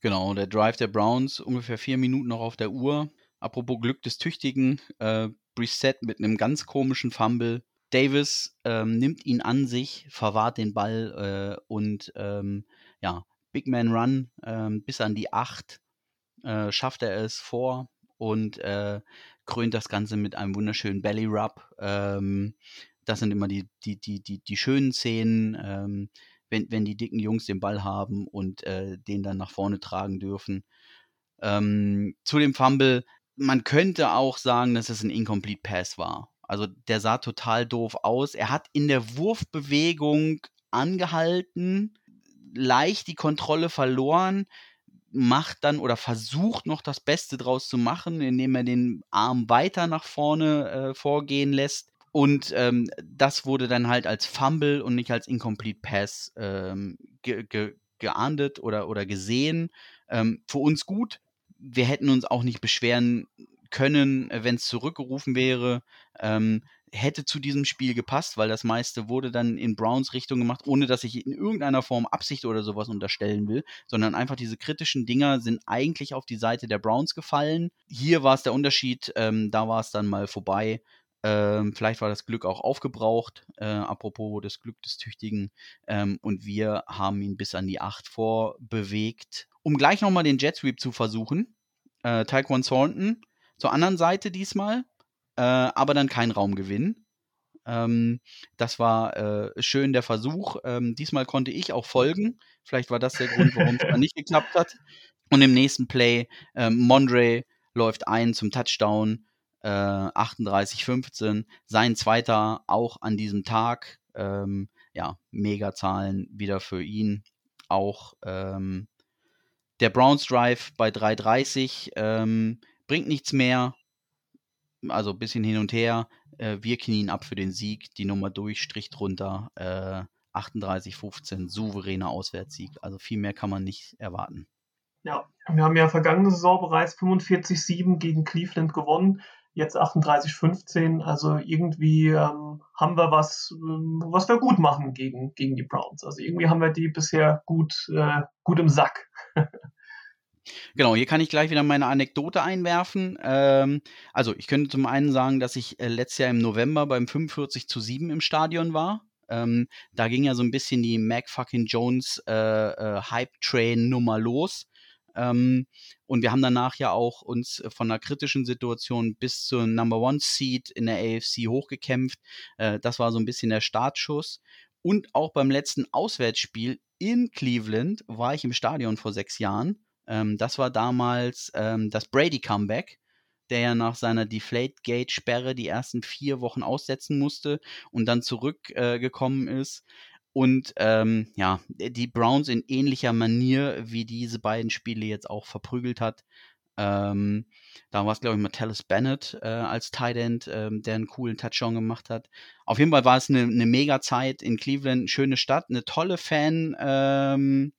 Genau, der Drive der Browns, ungefähr vier Minuten noch auf der Uhr. Apropos Glück des Tüchtigen, äh, Brissett mit einem ganz komischen Fumble. Davis ähm, nimmt ihn an sich, verwahrt den Ball äh, und ähm, ja, Big Man Run ähm, bis an die 8 äh, schafft er es vor und äh, krönt das Ganze mit einem wunderschönen Belly Rub. Ähm, das sind immer die, die, die, die, die schönen Szenen, ähm, wenn, wenn die dicken Jungs den Ball haben und äh, den dann nach vorne tragen dürfen. Ähm, zu dem Fumble, man könnte auch sagen, dass es ein Incomplete Pass war. Also der sah total doof aus. Er hat in der Wurfbewegung angehalten, leicht die Kontrolle verloren, macht dann oder versucht noch das Beste draus zu machen, indem er den Arm weiter nach vorne äh, vorgehen lässt. Und ähm, das wurde dann halt als Fumble und nicht als Incomplete Pass ähm, ge ge geahndet oder, oder gesehen. Ähm, für uns gut. Wir hätten uns auch nicht beschweren können, äh, wenn es zurückgerufen wäre. Ähm, hätte zu diesem Spiel gepasst, weil das meiste wurde dann in Browns Richtung gemacht, ohne dass ich in irgendeiner Form Absicht oder sowas unterstellen will, sondern einfach diese kritischen Dinger sind eigentlich auf die Seite der Browns gefallen. Hier war es der Unterschied, ähm, da war es dann mal vorbei. Ähm, vielleicht war das Glück auch aufgebraucht, äh, apropos das Glück des Tüchtigen. Ähm, und wir haben ihn bis an die 8 vorbewegt. Um gleich nochmal den Jet Sweep zu versuchen, äh, Taekwon Thornton zur anderen Seite diesmal, äh, aber dann kein Raumgewinn. Ähm, das war äh, schön der Versuch. Ähm, diesmal konnte ich auch folgen. Vielleicht war das der Grund, warum es nicht geklappt hat. Und im nächsten Play, ähm, Mondre läuft ein zum Touchdown, äh, 38-15. Sein zweiter auch an diesem Tag. Ähm, ja, Mega-Zahlen wieder für ihn. Auch ähm, der Browns Drive bei 3,30 ähm, bringt nichts mehr. Also ein bisschen hin und her. Äh, wir knien ab für den Sieg. Die Nummer durch, Strich drunter. Äh, 38-15, souveräner Auswärtssieg. Also viel mehr kann man nicht erwarten. Ja, wir haben ja vergangene Saison bereits 45-7 gegen Cleveland gewonnen, jetzt 38-15. Also irgendwie ähm, haben wir was, ähm, was wir gut machen gegen, gegen die Browns. Also irgendwie haben wir die bisher gut, äh, gut im Sack. Genau, hier kann ich gleich wieder meine Anekdote einwerfen. Ähm, also, ich könnte zum einen sagen, dass ich äh, letztes Jahr im November beim 45 zu 7 im Stadion war. Ähm, da ging ja so ein bisschen die Mac fucking Jones äh, äh, Hype-Train-Nummer los. Ähm, und wir haben danach ja auch uns von einer kritischen Situation bis zur Number One Seed in der AFC hochgekämpft. Äh, das war so ein bisschen der Startschuss. Und auch beim letzten Auswärtsspiel in Cleveland war ich im Stadion vor sechs Jahren ähm, das war damals ähm, das Brady-Comeback, der ja nach seiner Deflate-Gate-Sperre die ersten vier Wochen aussetzen musste und dann zurückgekommen äh, ist. Und ähm, ja, die Browns in ähnlicher Manier wie diese beiden Spiele jetzt auch verprügelt hat. Ähm, da war es, glaube ich, Metellus Bennett äh, als Tight End, ähm, der einen coolen Touchdown gemacht hat. Auf jeden Fall war es eine, eine mega Zeit in Cleveland, schöne Stadt, eine tolle Fan, ähm,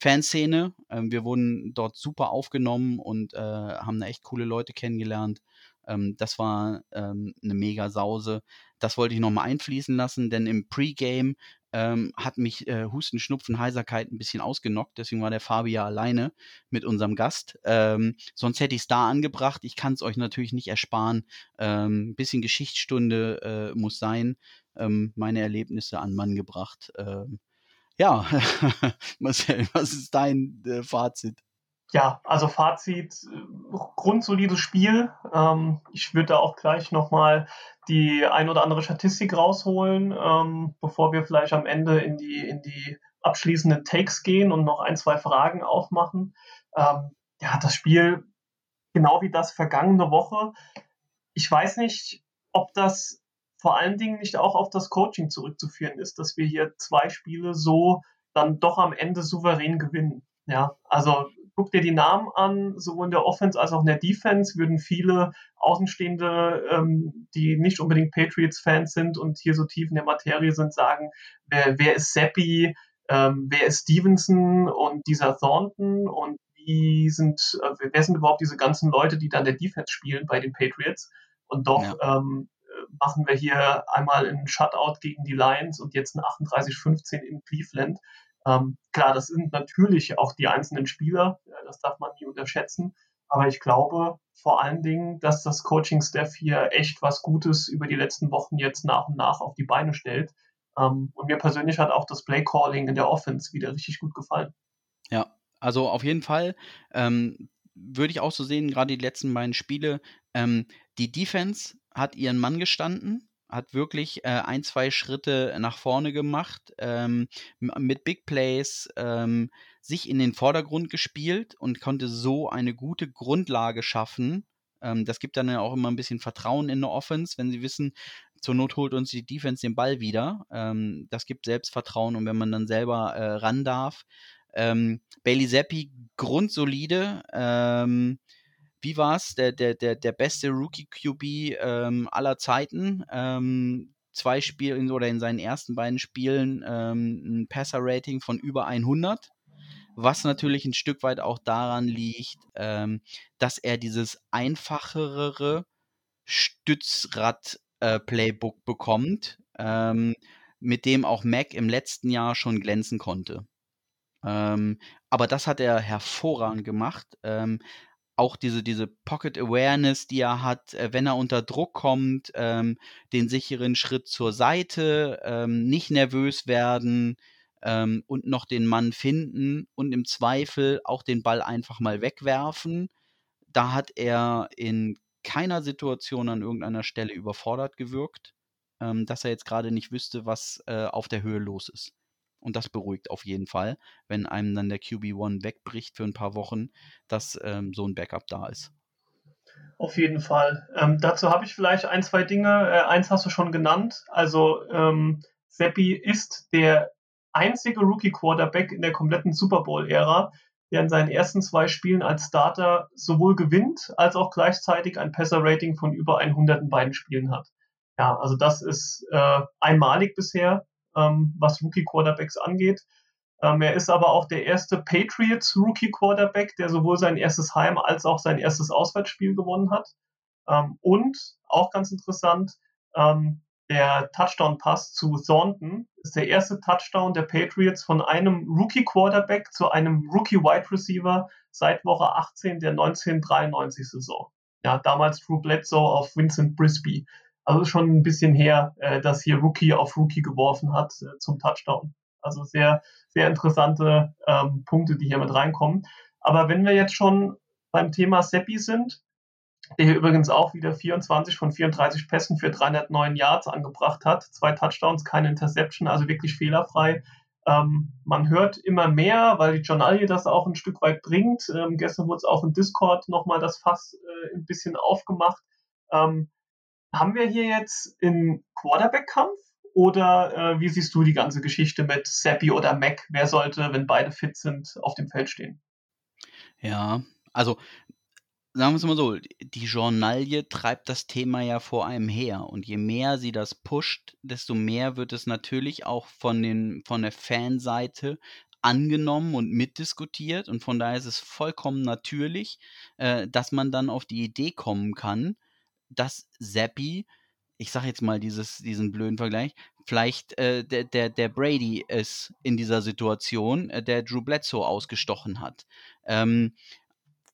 Fanszene. Ähm, wir wurden dort super aufgenommen und äh, haben da echt coole Leute kennengelernt. Ähm, das war ähm, eine mega Sause. Das wollte ich nochmal einfließen lassen, denn im Pre-Game ähm, hat mich äh, Husten, Schnupfen, Heiserkeit ein bisschen ausgenockt. Deswegen war der Fabi ja alleine mit unserem Gast. Ähm, sonst hätte ich es da angebracht. Ich kann es euch natürlich nicht ersparen. Ähm, ein bisschen Geschichtsstunde äh, muss sein. Ähm, meine Erlebnisse an Mann gebracht. Ja, Marcel, was ist dein äh, Fazit? Ja, also Fazit, äh, grundsolides Spiel. Ähm, ich würde da auch gleich nochmal die ein oder andere Statistik rausholen, ähm, bevor wir vielleicht am Ende in die, in die abschließenden Takes gehen und noch ein, zwei Fragen aufmachen. Ähm, ja, das Spiel, genau wie das vergangene Woche. Ich weiß nicht, ob das vor allen Dingen nicht auch auf das Coaching zurückzuführen ist, dass wir hier zwei Spiele so dann doch am Ende souverän gewinnen. Ja, also guck dir die Namen an, sowohl in der Offense als auch in der Defense würden viele Außenstehende, ähm, die nicht unbedingt Patriots-Fans sind und hier so tief in der Materie sind, sagen, wer, wer ist Seppi, ähm, wer ist Stevenson und dieser Thornton und wie sind, äh, wer sind überhaupt diese ganzen Leute, die dann der Defense spielen bei den Patriots? Und doch ja. ähm, machen wir hier einmal einen Shutout gegen die Lions und jetzt ein 38-15 in Cleveland. Ähm, klar, das sind natürlich auch die einzelnen Spieler, das darf man nie unterschätzen. Aber ich glaube vor allen Dingen, dass das Coaching-Staff hier echt was Gutes über die letzten Wochen jetzt nach und nach auf die Beine stellt. Ähm, und mir persönlich hat auch das Play-Calling in der Offense wieder richtig gut gefallen. Ja, also auf jeden Fall ähm, würde ich auch so sehen, gerade die letzten beiden Spiele. Ähm, die Defense hat ihren Mann gestanden hat wirklich äh, ein, zwei Schritte nach vorne gemacht, ähm, mit Big Plays ähm, sich in den Vordergrund gespielt und konnte so eine gute Grundlage schaffen. Ähm, das gibt dann auch immer ein bisschen Vertrauen in der Offense, wenn sie wissen, zur Not holt uns die Defense den Ball wieder. Ähm, das gibt Selbstvertrauen und wenn man dann selber äh, ran darf. Ähm, Bailey Zappi grundsolide. Ähm, wie war es? Der, der, der, der beste Rookie-QB ähm, aller Zeiten. Ähm, zwei Spiele oder in seinen ersten beiden Spielen ähm, ein Passer-Rating von über 100. Was natürlich ein Stück weit auch daran liegt, ähm, dass er dieses einfachere Stützrad-Playbook äh, bekommt, ähm, mit dem auch Mac im letzten Jahr schon glänzen konnte. Ähm, aber das hat er hervorragend gemacht. Auch diese, diese Pocket Awareness, die er hat, äh, wenn er unter Druck kommt, ähm, den sicheren Schritt zur Seite, ähm, nicht nervös werden ähm, und noch den Mann finden und im Zweifel auch den Ball einfach mal wegwerfen. Da hat er in keiner Situation an irgendeiner Stelle überfordert gewirkt, ähm, dass er jetzt gerade nicht wüsste, was äh, auf der Höhe los ist. Und das beruhigt auf jeden Fall, wenn einem dann der QB1 wegbricht für ein paar Wochen, dass ähm, so ein Backup da ist. Auf jeden Fall. Ähm, dazu habe ich vielleicht ein, zwei Dinge. Äh, eins hast du schon genannt. Also ähm, Seppi ist der einzige Rookie-Quarterback in der kompletten Super Bowl-Ära, der in seinen ersten zwei Spielen als Starter sowohl gewinnt, als auch gleichzeitig ein Passer-Rating von über 100 in beiden Spielen hat. Ja, also das ist äh, einmalig bisher ähm, was Rookie-Quarterbacks angeht. Ähm, er ist aber auch der erste Patriots Rookie-Quarterback, der sowohl sein erstes Heim- als auch sein erstes Auswärtsspiel gewonnen hat. Ähm, und auch ganz interessant, ähm, der Touchdown-Pass zu Thornton ist der erste Touchdown der Patriots von einem Rookie-Quarterback zu einem Rookie-Wide Receiver seit Woche 18 der 1993-Saison. Ja, damals Drew Bledsoe auf Vincent Brisby. Also schon ein bisschen her, äh, dass hier Rookie auf Rookie geworfen hat äh, zum Touchdown. Also sehr, sehr interessante ähm, Punkte, die hier mit reinkommen. Aber wenn wir jetzt schon beim Thema Seppi sind, der hier übrigens auch wieder 24 von 34 Pässen für 309 Yards angebracht hat, zwei Touchdowns, keine Interception, also wirklich fehlerfrei. Ähm, man hört immer mehr, weil die Journalie das auch ein Stück weit bringt. Ähm, gestern wurde es auch im Discord nochmal das Fass äh, ein bisschen aufgemacht. Ähm, haben wir hier jetzt einen Quarterback-Kampf oder äh, wie siehst du die ganze Geschichte mit Seppi oder Mac? Wer sollte, wenn beide fit sind, auf dem Feld stehen? Ja, also sagen wir es mal so, die Journalie treibt das Thema ja vor einem her. Und je mehr sie das pusht, desto mehr wird es natürlich auch von, den, von der Fanseite angenommen und mitdiskutiert. Und von daher ist es vollkommen natürlich, äh, dass man dann auf die Idee kommen kann, dass Zappi, ich sage jetzt mal dieses, diesen blöden Vergleich, vielleicht äh, der, der, der Brady ist in dieser Situation, äh, der Drew Bledsoe ausgestochen hat. Ähm,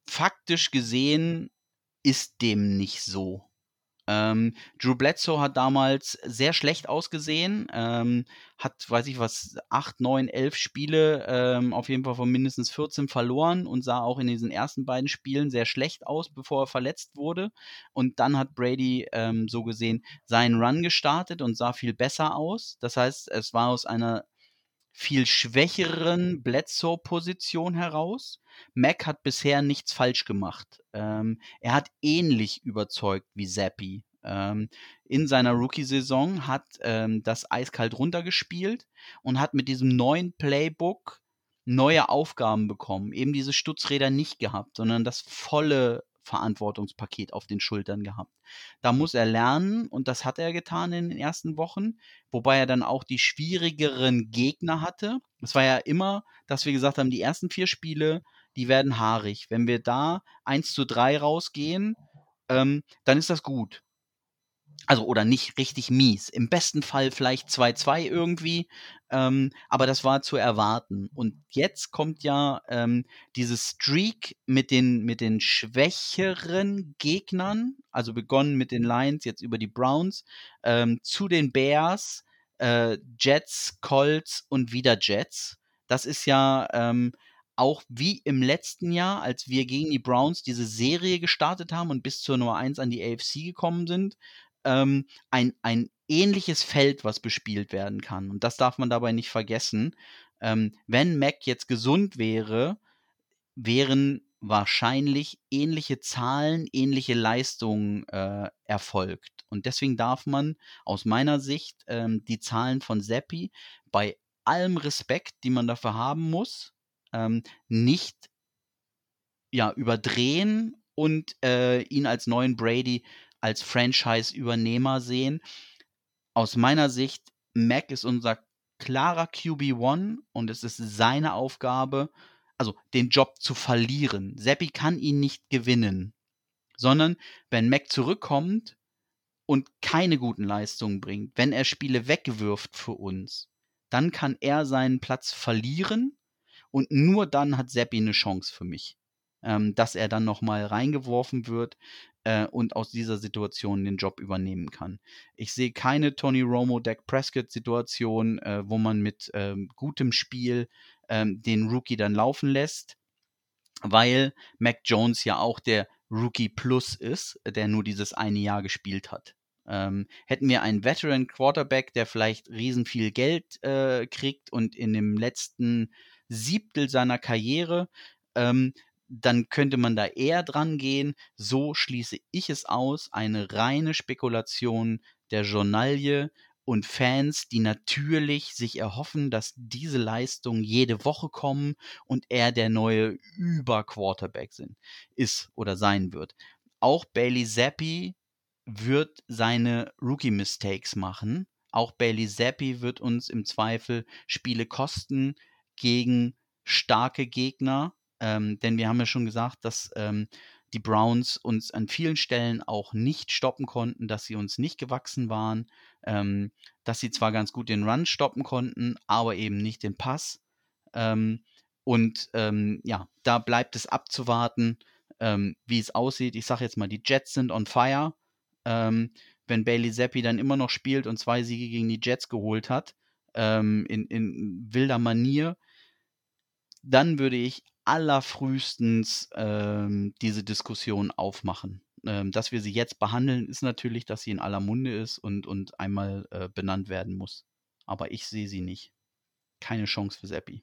faktisch gesehen ist dem nicht so. Ähm, Drew Bledsoe hat damals sehr schlecht ausgesehen, ähm, hat, weiß ich was, 8, 9, 11 Spiele, ähm, auf jeden Fall von mindestens 14 verloren und sah auch in diesen ersten beiden Spielen sehr schlecht aus, bevor er verletzt wurde. Und dann hat Brady ähm, so gesehen seinen Run gestartet und sah viel besser aus. Das heißt, es war aus einer viel schwächeren Bledsoe-Position heraus. Mac hat bisher nichts falsch gemacht. Ähm, er hat ähnlich überzeugt wie Zappi. ähm, in seiner Rookie-Saison, hat ähm, das eiskalt runtergespielt und hat mit diesem neuen Playbook neue Aufgaben bekommen. Eben diese Stutzräder nicht gehabt, sondern das volle Verantwortungspaket auf den Schultern gehabt. Da muss er lernen und das hat er getan in den ersten Wochen, wobei er dann auch die schwierigeren Gegner hatte. Es war ja immer, dass wir gesagt haben, die ersten vier Spiele, die werden haarig. Wenn wir da 1 zu 3 rausgehen, ähm, dann ist das gut. Also, oder nicht richtig mies. Im besten Fall vielleicht 2-2 irgendwie, ähm, aber das war zu erwarten. Und jetzt kommt ja ähm, dieses Streak mit den, mit den schwächeren Gegnern, also begonnen mit den Lions, jetzt über die Browns, ähm, zu den Bears, äh, Jets, Colts und wieder Jets. Das ist ja ähm, auch wie im letzten Jahr, als wir gegen die Browns diese Serie gestartet haben und bis zur Nummer 1 an die AFC gekommen sind, ähm, ein, ein ähnliches Feld, was bespielt werden kann. Und das darf man dabei nicht vergessen. Ähm, wenn Mac jetzt gesund wäre, wären wahrscheinlich ähnliche Zahlen, ähnliche Leistungen äh, erfolgt. Und deswegen darf man aus meiner Sicht ähm, die Zahlen von Seppi bei allem Respekt, die man dafür haben muss, ähm, nicht ja, überdrehen und äh, ihn als neuen Brady als Franchise-Übernehmer sehen. Aus meiner Sicht, Mac ist unser klarer QB1 und es ist seine Aufgabe, also den Job zu verlieren. Seppi kann ihn nicht gewinnen, sondern wenn Mac zurückkommt und keine guten Leistungen bringt, wenn er Spiele wegwirft für uns, dann kann er seinen Platz verlieren und nur dann hat Seppi eine Chance für mich, ähm, dass er dann nochmal reingeworfen wird äh, und aus dieser Situation den Job übernehmen kann. Ich sehe keine Tony Romo, Dak Prescott Situation, äh, wo man mit ähm, gutem Spiel ähm, den Rookie dann laufen lässt, weil Mac Jones ja auch der Rookie Plus ist, der nur dieses eine Jahr gespielt hat. Ähm, hätten wir einen Veteran Quarterback, der vielleicht riesen viel Geld äh, kriegt und in dem letzten Siebtel seiner Karriere ähm, dann könnte man da eher dran gehen. So schließe ich es aus. Eine reine Spekulation der Journalie und Fans, die natürlich sich erhoffen, dass diese Leistungen jede Woche kommen und er der neue Über-Quarterback sind, ist oder sein wird. Auch Bailey Zappi wird seine Rookie-Mistakes machen. Auch Bailey Zappi wird uns im Zweifel Spiele kosten gegen starke Gegner ähm, denn wir haben ja schon gesagt, dass ähm, die Browns uns an vielen Stellen auch nicht stoppen konnten, dass sie uns nicht gewachsen waren, ähm, dass sie zwar ganz gut den Run stoppen konnten, aber eben nicht den Pass. Ähm, und ähm, ja, da bleibt es abzuwarten, ähm, wie es aussieht. Ich sage jetzt mal, die Jets sind on fire. wenn Bailey Zappi dann immer noch spielt und zwei Siege gegen die Jets geholt hat, in, in wilder Manier, dann würde ich allerfrühestens ähm, diese Diskussion aufmachen. Ähm, dass wir sie jetzt behandeln, ist natürlich, dass sie in aller Munde ist und, und einmal äh, benannt werden muss. Aber ich sehe sie nicht. Keine Chance für Seppi.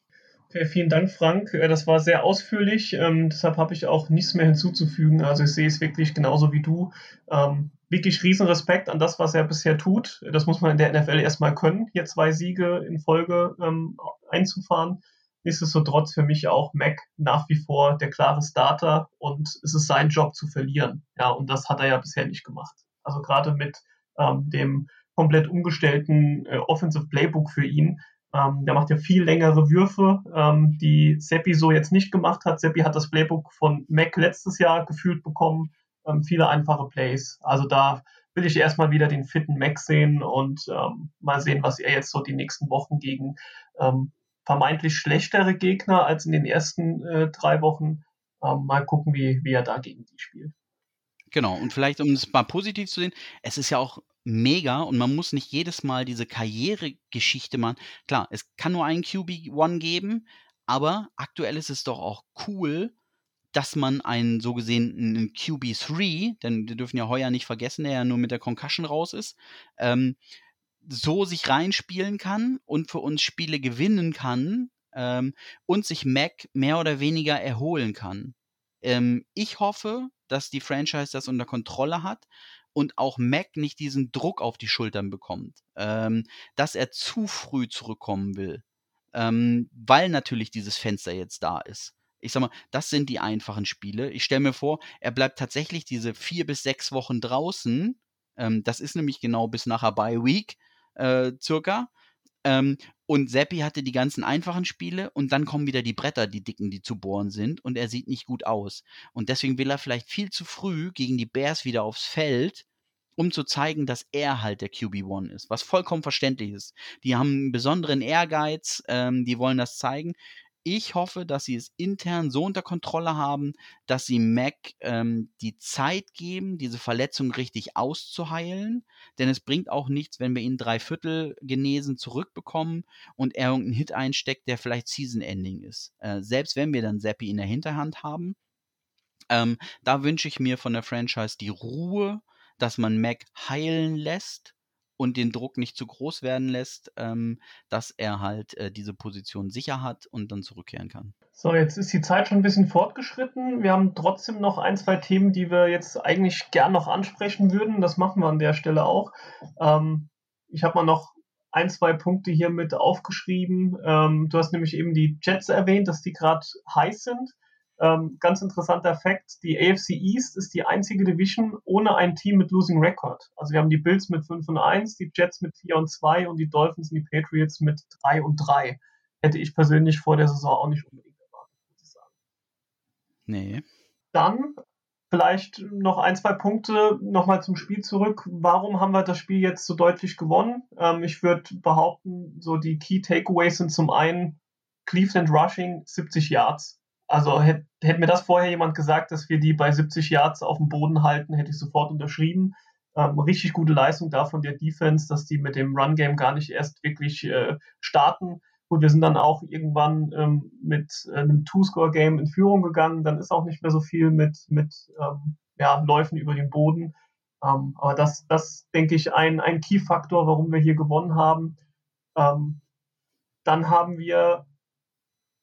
Okay, vielen Dank, Frank. Äh, das war sehr ausführlich. Ähm, deshalb habe ich auch nichts mehr hinzuzufügen. Also ich sehe es wirklich genauso wie du. Ähm, wirklich riesen Respekt an das, was er bisher tut. Das muss man in der NFL erstmal können, hier zwei Siege in Folge ähm, einzufahren. Nichtsdestotrotz für mich auch Mac nach wie vor der klare Starter und es ist sein Job zu verlieren. Ja, und das hat er ja bisher nicht gemacht. Also gerade mit ähm, dem komplett umgestellten äh, Offensive Playbook für ihn. Ähm, der macht ja viel längere Würfe, ähm, die Seppi so jetzt nicht gemacht hat. Seppi hat das Playbook von Mac letztes Jahr gefühlt bekommen. Ähm, viele einfache Plays. Also da will ich erstmal wieder den fitten Mac sehen und ähm, mal sehen, was er jetzt so die nächsten Wochen gegen ähm, vermeintlich schlechtere Gegner als in den ersten äh, drei Wochen. Ähm, mal gucken, wie, wie er da gegen die spielt. Genau, und vielleicht, um es mal positiv zu sehen, es ist ja auch mega und man muss nicht jedes Mal diese Karrieregeschichte machen. Klar, es kann nur einen QB1 geben, aber aktuell ist es doch auch cool, dass man einen so gesehen QB3, denn wir dürfen ja heuer nicht vergessen, der ja nur mit der Concussion raus ist, ähm, so sich reinspielen kann und für uns Spiele gewinnen kann ähm, und sich Mac mehr oder weniger erholen kann. Ähm, ich hoffe, dass die Franchise das unter Kontrolle hat und auch Mac nicht diesen Druck auf die Schultern bekommt, ähm, dass er zu früh zurückkommen will, ähm, weil natürlich dieses Fenster jetzt da ist. Ich sag mal, das sind die einfachen Spiele. Ich stelle mir vor, er bleibt tatsächlich diese vier bis sechs Wochen draußen. Ähm, das ist nämlich genau bis nachher Bye Week äh, circa. Ähm, und Seppi hatte die ganzen einfachen Spiele und dann kommen wieder die Bretter, die dicken, die zu bohren sind und er sieht nicht gut aus. Und deswegen will er vielleicht viel zu früh gegen die Bears wieder aufs Feld, um zu zeigen, dass er halt der QB1 ist, was vollkommen verständlich ist. Die haben einen besonderen Ehrgeiz, ähm, die wollen das zeigen. Ich hoffe, dass sie es intern so unter Kontrolle haben, dass sie Mac ähm, die Zeit geben, diese Verletzung richtig auszuheilen. Denn es bringt auch nichts, wenn wir ihn drei Viertel genesen zurückbekommen und er irgendeinen Hit einsteckt, der vielleicht Season-Ending ist. Äh, selbst wenn wir dann Seppi in der Hinterhand haben. Ähm, da wünsche ich mir von der Franchise die Ruhe, dass man Mac heilen lässt und den Druck nicht zu groß werden lässt, ähm, dass er halt äh, diese Position sicher hat und dann zurückkehren kann. So, jetzt ist die Zeit schon ein bisschen fortgeschritten. Wir haben trotzdem noch ein, zwei Themen, die wir jetzt eigentlich gern noch ansprechen würden. Das machen wir an der Stelle auch. Ähm, ich habe mal noch ein, zwei Punkte hier mit aufgeschrieben. Ähm, du hast nämlich eben die Jets erwähnt, dass die gerade heiß sind. Ähm, ganz interessanter Fakt, die AFC East ist die einzige Division ohne ein Team mit Losing Record. Also wir haben die Bills mit 5 und 1, die Jets mit 4 und 2 und die Dolphins und die Patriots mit 3 und 3. Hätte ich persönlich vor der Saison auch nicht unbedingt erwartet, muss ich sagen. Nee. Dann vielleicht noch ein, zwei Punkte nochmal zum Spiel zurück. Warum haben wir das Spiel jetzt so deutlich gewonnen? Ähm, ich würde behaupten, so die Key Takeaways sind zum einen Cleveland Rushing 70 Yards also hätte hätt mir das vorher jemand gesagt, dass wir die bei 70 Yards auf dem Boden halten, hätte ich sofort unterschrieben. Ähm, richtig gute Leistung da von der Defense, dass die mit dem Run-Game gar nicht erst wirklich äh, starten. Gut, wir sind dann auch irgendwann ähm, mit äh, einem Two-Score-Game in Führung gegangen. Dann ist auch nicht mehr so viel mit, mit ähm, ja, Läufen über den Boden. Ähm, aber das, das denke ich, ein, ein Key-Faktor, warum wir hier gewonnen haben. Ähm, dann haben wir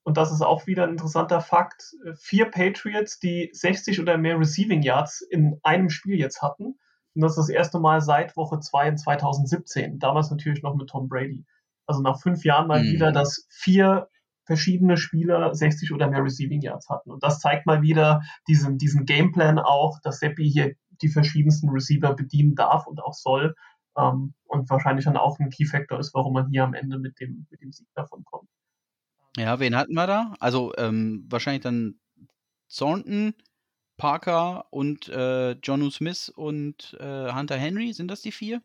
und das ist auch wieder ein interessanter Fakt, vier Patriots, die 60 oder mehr Receiving Yards in einem Spiel jetzt hatten. Und das ist das erste Mal seit Woche 2 in 2017. Damals natürlich noch mit Tom Brady. Also nach fünf Jahren mal mhm. wieder, dass vier verschiedene Spieler 60 oder mehr Receiving Yards hatten. Und das zeigt mal wieder diesen, diesen Gameplan auch, dass Seppi hier die verschiedensten Receiver bedienen darf und auch soll. Ähm, und wahrscheinlich dann auch ein Key Factor ist, warum man hier am Ende mit dem, mit dem Sieg davon kommt. Ja, wen hatten wir da? Also ähm, wahrscheinlich dann Thornton, Parker und äh, Jonu Smith und äh, Hunter Henry. Sind das die vier?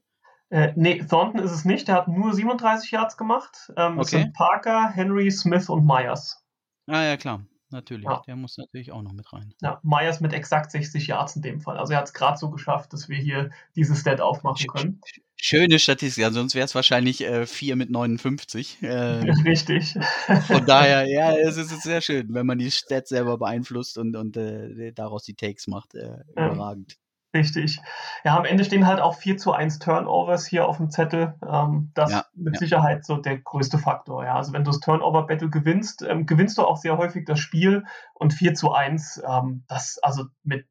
Äh, nee, Thornton ist es nicht. Der hat nur 37 Yards gemacht. Ähm, okay. sind Parker, Henry, Smith und Myers. Ah ja, klar natürlich. Ja. Der muss natürlich auch noch mit rein. Ja, Myers mit exakt 60 Yards in dem Fall. Also er hat es gerade so geschafft, dass wir hier dieses Stat aufmachen können. Schöne Statistik, sonst wäre es wahrscheinlich äh, 4 mit 59. Äh, Richtig. Von daher, ja, es ist sehr schön, wenn man die Stats selber beeinflusst und, und äh, daraus die Takes macht. Äh, überragend. Richtig. Ja, am Ende stehen halt auch 4 zu 1 Turnovers hier auf dem Zettel. Ähm, das ja, mit ja. Sicherheit so der größte Faktor. Ja. Also wenn du das Turnover-Battle gewinnst, ähm, gewinnst du auch sehr häufig das Spiel und 4 zu 1, ähm, das, also mit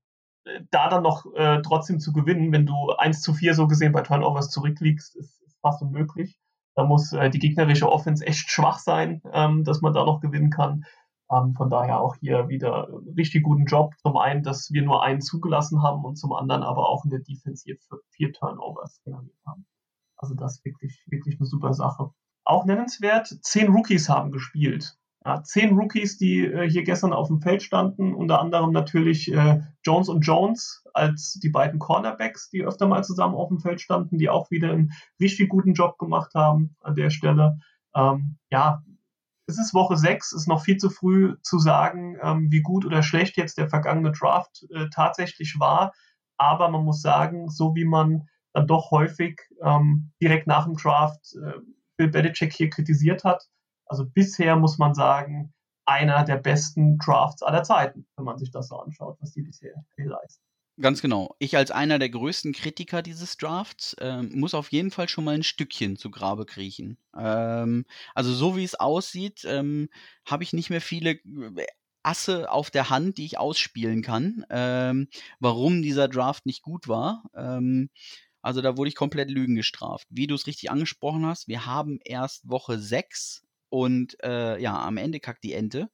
da dann noch äh, trotzdem zu gewinnen, wenn du 1 zu 4 so gesehen bei Turnovers zurückliegst, ist, ist fast unmöglich. Da muss äh, die gegnerische Offense echt schwach sein, ähm, dass man da noch gewinnen kann. Ähm, von daher auch hier wieder richtig guten Job. Zum einen, dass wir nur einen zugelassen haben und zum anderen aber auch in der Defense hier vier Turnovers generiert haben. Also das ist wirklich, wirklich eine super Sache. Auch nennenswert, zehn Rookies haben gespielt. Ja, zehn Rookies, die äh, hier gestern auf dem Feld standen, unter anderem natürlich äh, Jones und Jones als die beiden Cornerbacks, die öfter mal zusammen auf dem Feld standen, die auch wieder einen richtig guten Job gemacht haben an der Stelle. Ähm, ja, es ist Woche 6, ist noch viel zu früh zu sagen, ähm, wie gut oder schlecht jetzt der vergangene Draft äh, tatsächlich war. Aber man muss sagen, so wie man dann doch häufig ähm, direkt nach dem Draft äh, Bill Belichick hier kritisiert hat, also bisher muss man sagen, einer der besten Drafts aller Zeiten, wenn man sich das so anschaut, was die bisher leisten. Ganz genau. Ich als einer der größten Kritiker dieses Drafts äh, muss auf jeden Fall schon mal ein Stückchen zu Grabe kriechen. Ähm, also so wie es aussieht, ähm, habe ich nicht mehr viele. Asse auf der Hand, die ich ausspielen kann, ähm, warum dieser Draft nicht gut war. Ähm, also da wurde ich komplett Lügen gestraft. Wie du es richtig angesprochen hast, wir haben erst Woche 6 und äh, ja, am Ende kackt die Ente.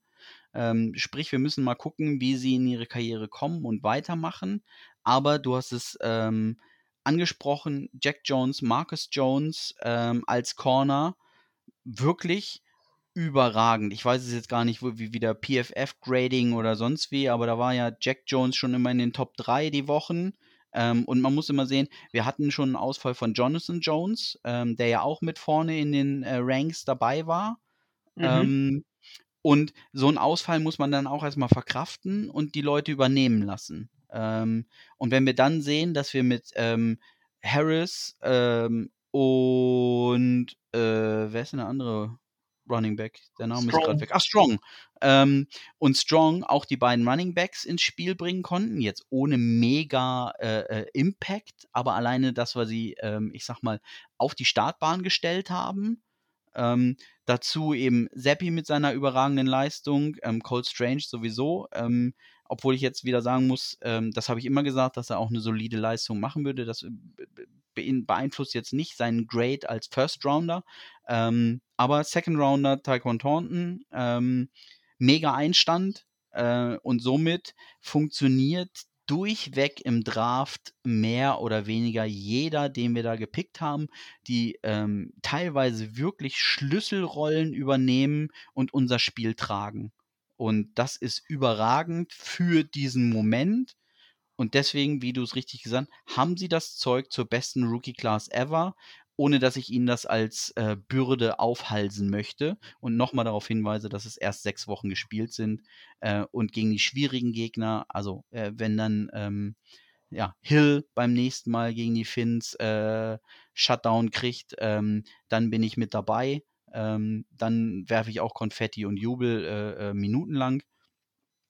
Ähm, sprich, wir müssen mal gucken, wie sie in ihre Karriere kommen und weitermachen. Aber du hast es ähm, angesprochen, Jack Jones, Marcus Jones ähm, als Corner, wirklich überragend. Ich weiß es jetzt gar nicht, wie, wie der PFF-Grading oder sonst wie, aber da war ja Jack Jones schon immer in den Top 3 die Wochen. Ähm, und man muss immer sehen, wir hatten schon einen Ausfall von Jonathan Jones, ähm, der ja auch mit vorne in den äh, Ranks dabei war. Mhm. Ähm, und so einen Ausfall muss man dann auch erstmal verkraften und die Leute übernehmen lassen. Ähm, und wenn wir dann sehen, dass wir mit ähm, Harris ähm, und äh, wer ist denn der andere Running Back? Der Name Strong. ist gerade weg. Ach, Strong. Ähm, und Strong auch die beiden Running Backs ins Spiel bringen konnten, jetzt ohne mega äh, äh, Impact, aber alleine, dass wir sie, ähm, ich sag mal, auf die Startbahn gestellt haben. Ähm, dazu eben Seppi mit seiner überragenden Leistung, ähm, Cold Strange sowieso. Ähm, obwohl ich jetzt wieder sagen muss, ähm, das habe ich immer gesagt, dass er auch eine solide Leistung machen würde. Das äh, beeinflusst jetzt nicht seinen Grade als First Rounder. Ähm, aber Second Rounder Taekwon Taunton, ähm, mega Einstand äh, und somit funktioniert durchweg im Draft mehr oder weniger jeder, den wir da gepickt haben, die ähm, teilweise wirklich Schlüsselrollen übernehmen und unser Spiel tragen. Und das ist überragend für diesen Moment. Und deswegen, wie du es richtig gesagt hast, haben sie das Zeug zur besten Rookie-Class ever, ohne dass ich ihnen das als äh, Bürde aufhalsen möchte. Und nochmal darauf hinweise, dass es erst sechs Wochen gespielt sind äh, und gegen die schwierigen Gegner, also äh, wenn dann ähm, ja, Hill beim nächsten Mal gegen die Finns äh, Shutdown kriegt, ähm, dann bin ich mit dabei. Ähm, dann werfe ich auch Konfetti und Jubel äh, äh, minutenlang.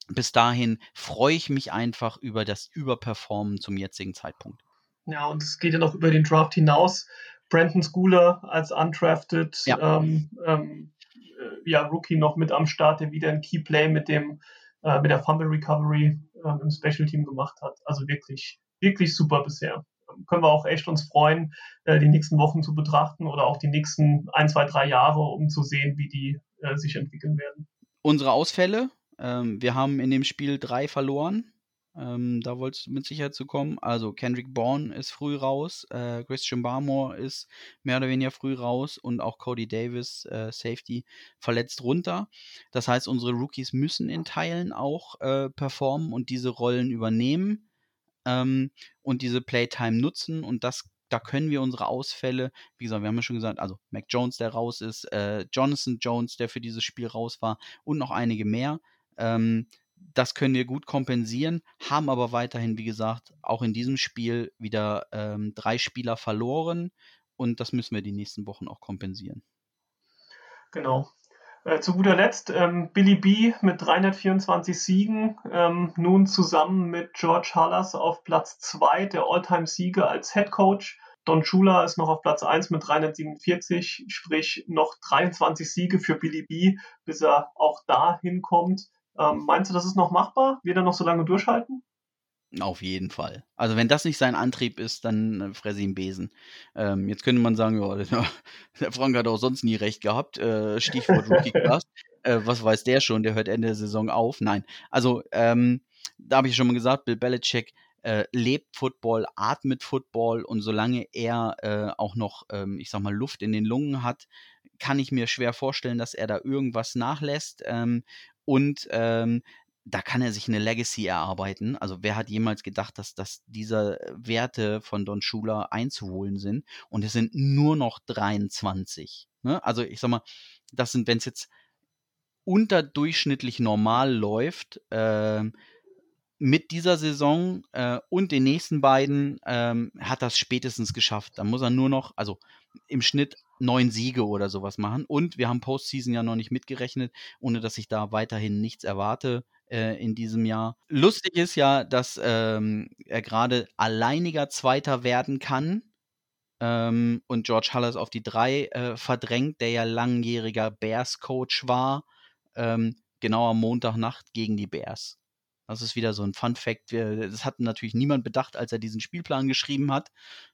Bis dahin freue ich mich einfach über das Überperformen zum jetzigen Zeitpunkt. Ja, und es geht ja noch über den Draft hinaus. Brandon Schooler als undrafted ja. Ähm, ähm, äh, ja, Rookie noch mit am Start, der wieder ein Keyplay mit dem äh, mit der Fumble Recovery äh, im Special Team gemacht hat. Also wirklich, wirklich super bisher können wir auch echt uns freuen, äh, die nächsten Wochen zu betrachten oder auch die nächsten ein, zwei, drei Jahre, um zu sehen, wie die äh, sich entwickeln werden. Unsere Ausfälle. Ähm, wir haben in dem Spiel drei verloren. Ähm, da wolltest du mit Sicherheit zu kommen. Also Kendrick Bourne ist früh raus, äh, Christian Barmore ist mehr oder weniger früh raus und auch Cody Davis, äh, Safety, verletzt runter. Das heißt, unsere Rookies müssen in Teilen auch äh, performen und diese Rollen übernehmen ähm, und diese Playtime nutzen und das da können wir unsere Ausfälle, wie gesagt, wir haben ja schon gesagt, also Mac Jones, der raus ist, äh, Jonathan Jones, der für dieses Spiel raus war und noch einige mehr. Ähm, das können wir gut kompensieren, haben aber weiterhin, wie gesagt, auch in diesem Spiel wieder ähm, drei Spieler verloren und das müssen wir die nächsten Wochen auch kompensieren. Genau. Äh, zu guter Letzt ähm, Billy B mit 324 Siegen, ähm, nun zusammen mit George Hallas auf Platz 2 der All-Time-Sieger als Head Coach. Don Chula ist noch auf Platz 1 mit 347, sprich noch 23 Siege für Billy B, bis er auch da hinkommt. Ähm, meinst du, das ist noch machbar? Wird er noch so lange durchhalten? Auf jeden Fall. Also wenn das nicht sein Antrieb ist, dann äh, fresse ich ihn Besen. Ähm, jetzt könnte man sagen, ja, der Frank hat auch sonst nie recht gehabt. Äh, Stichwort Rookie Class. äh, was weiß der schon? Der hört Ende der Saison auf. Nein. Also ähm, da habe ich schon mal gesagt, Bill Belichick äh, lebt Football, atmet Football und solange er äh, auch noch, ähm, ich sag mal, Luft in den Lungen hat, kann ich mir schwer vorstellen, dass er da irgendwas nachlässt. Ähm, und ähm, da kann er sich eine Legacy erarbeiten. Also wer hat jemals gedacht, dass, dass diese Werte von Don Schuler einzuholen sind? Und es sind nur noch 23. Ne? Also ich sag mal, das sind, wenn es jetzt unterdurchschnittlich normal läuft, äh, mit dieser Saison äh, und den nächsten beiden ähm, hat das spätestens geschafft. Da muss er nur noch, also im Schnitt neun Siege oder sowas machen. Und wir haben Postseason ja noch nicht mitgerechnet, ohne dass ich da weiterhin nichts erwarte äh, in diesem Jahr. Lustig ist ja, dass ähm, er gerade alleiniger Zweiter werden kann. Ähm, und George Hallas auf die drei äh, verdrängt, der ja langjähriger Bears-Coach war. Ähm, genau am Montagnacht gegen die Bears. Das ist wieder so ein Fun Fact. Das hat natürlich niemand bedacht, als er diesen Spielplan geschrieben hat,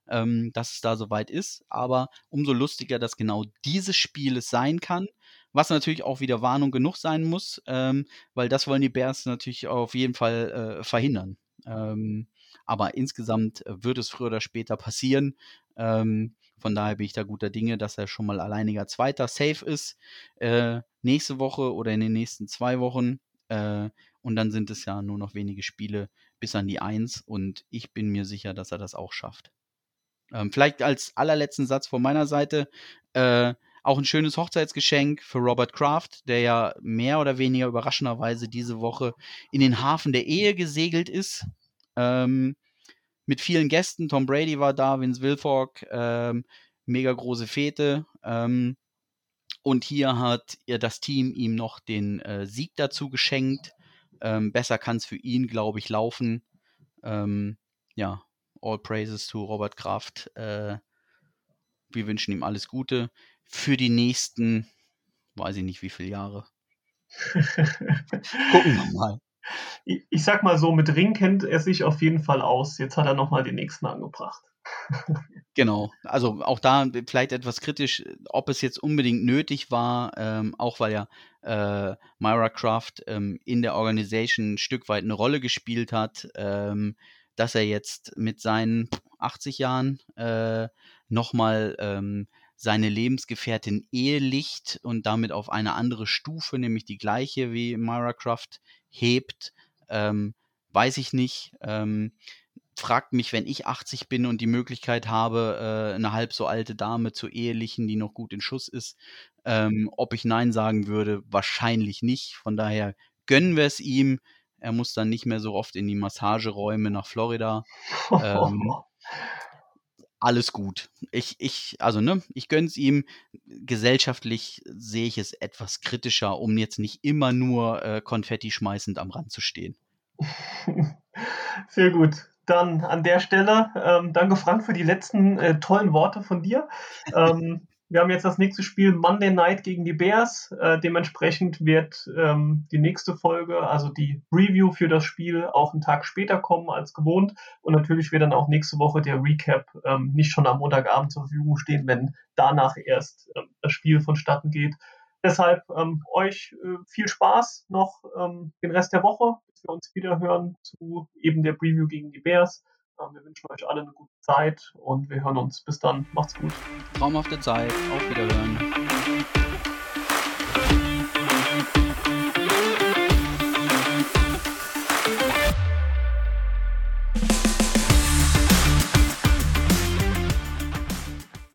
ähm, dass es da soweit ist. Aber umso lustiger, dass genau dieses Spiel es sein kann. Was natürlich auch wieder Warnung genug sein muss, ähm, weil das wollen die Bears natürlich auf jeden Fall äh, verhindern. Ähm, aber insgesamt wird es früher oder später passieren. Ähm, von daher bin ich da guter Dinge, dass er schon mal alleiniger Zweiter safe ist. Äh, nächste Woche oder in den nächsten zwei Wochen. Äh, und dann sind es ja nur noch wenige Spiele bis an die Eins. Und ich bin mir sicher, dass er das auch schafft. Ähm, vielleicht als allerletzten Satz von meiner Seite. Äh, auch ein schönes Hochzeitsgeschenk für Robert Kraft, der ja mehr oder weniger überraschenderweise diese Woche in den Hafen der Ehe gesegelt ist. Ähm, mit vielen Gästen. Tom Brady war da, Vince Wilfork, ähm, mega große Fete. Ähm, und hier hat das Team ihm noch den äh, Sieg dazu geschenkt. Ähm, besser kann es für ihn, glaube ich, laufen. Ähm, ja, all praises to Robert Kraft. Äh, wir wünschen ihm alles Gute für die nächsten, weiß ich nicht wie viele Jahre. Gucken wir mal. Ich, ich, sag mal so, mit Ring kennt er sich auf jeden Fall aus. Jetzt hat er nochmal den nächsten angebracht. Genau, also auch da vielleicht etwas kritisch, ob es jetzt unbedingt nötig war, ähm, auch weil ja äh, Myra Craft ähm, in der Organisation ein Stück weit eine Rolle gespielt hat, ähm, dass er jetzt mit seinen 80 Jahren äh, nochmal ähm, seine Lebensgefährtin ehelicht und damit auf eine andere Stufe, nämlich die gleiche wie Myra Croft, hebt, ähm, weiß ich nicht. Fragt mich, wenn ich 80 bin und die Möglichkeit habe, äh, eine halb so alte Dame zu ehelichen, die noch gut in Schuss ist, ähm, ob ich Nein sagen würde, wahrscheinlich nicht. Von daher gönnen wir es ihm. Er muss dann nicht mehr so oft in die Massageräume nach Florida. ähm, alles gut. Ich, ich, also, ne, ich gönn's ihm. Gesellschaftlich sehe ich es etwas kritischer, um jetzt nicht immer nur äh, Konfetti schmeißend am Rand zu stehen. Sehr gut. Dann an der Stelle, ähm, danke Frank für die letzten äh, tollen Worte von dir. Ähm, wir haben jetzt das nächste Spiel Monday Night gegen die Bears. Äh, dementsprechend wird ähm, die nächste Folge, also die Review für das Spiel, auch einen Tag später kommen als gewohnt. Und natürlich wird dann auch nächste Woche der Recap ähm, nicht schon am Montagabend zur Verfügung stehen, wenn danach erst ähm, das Spiel vonstatten geht. Deshalb ähm, euch äh, viel Spaß noch den Rest der Woche, wir uns wieder hören zu eben der Preview gegen die Bears. Ähm, wir wünschen euch alle eine gute Zeit und wir hören uns. Bis dann. Macht's gut. Traumhafte Zeit. Auf Wiederhören.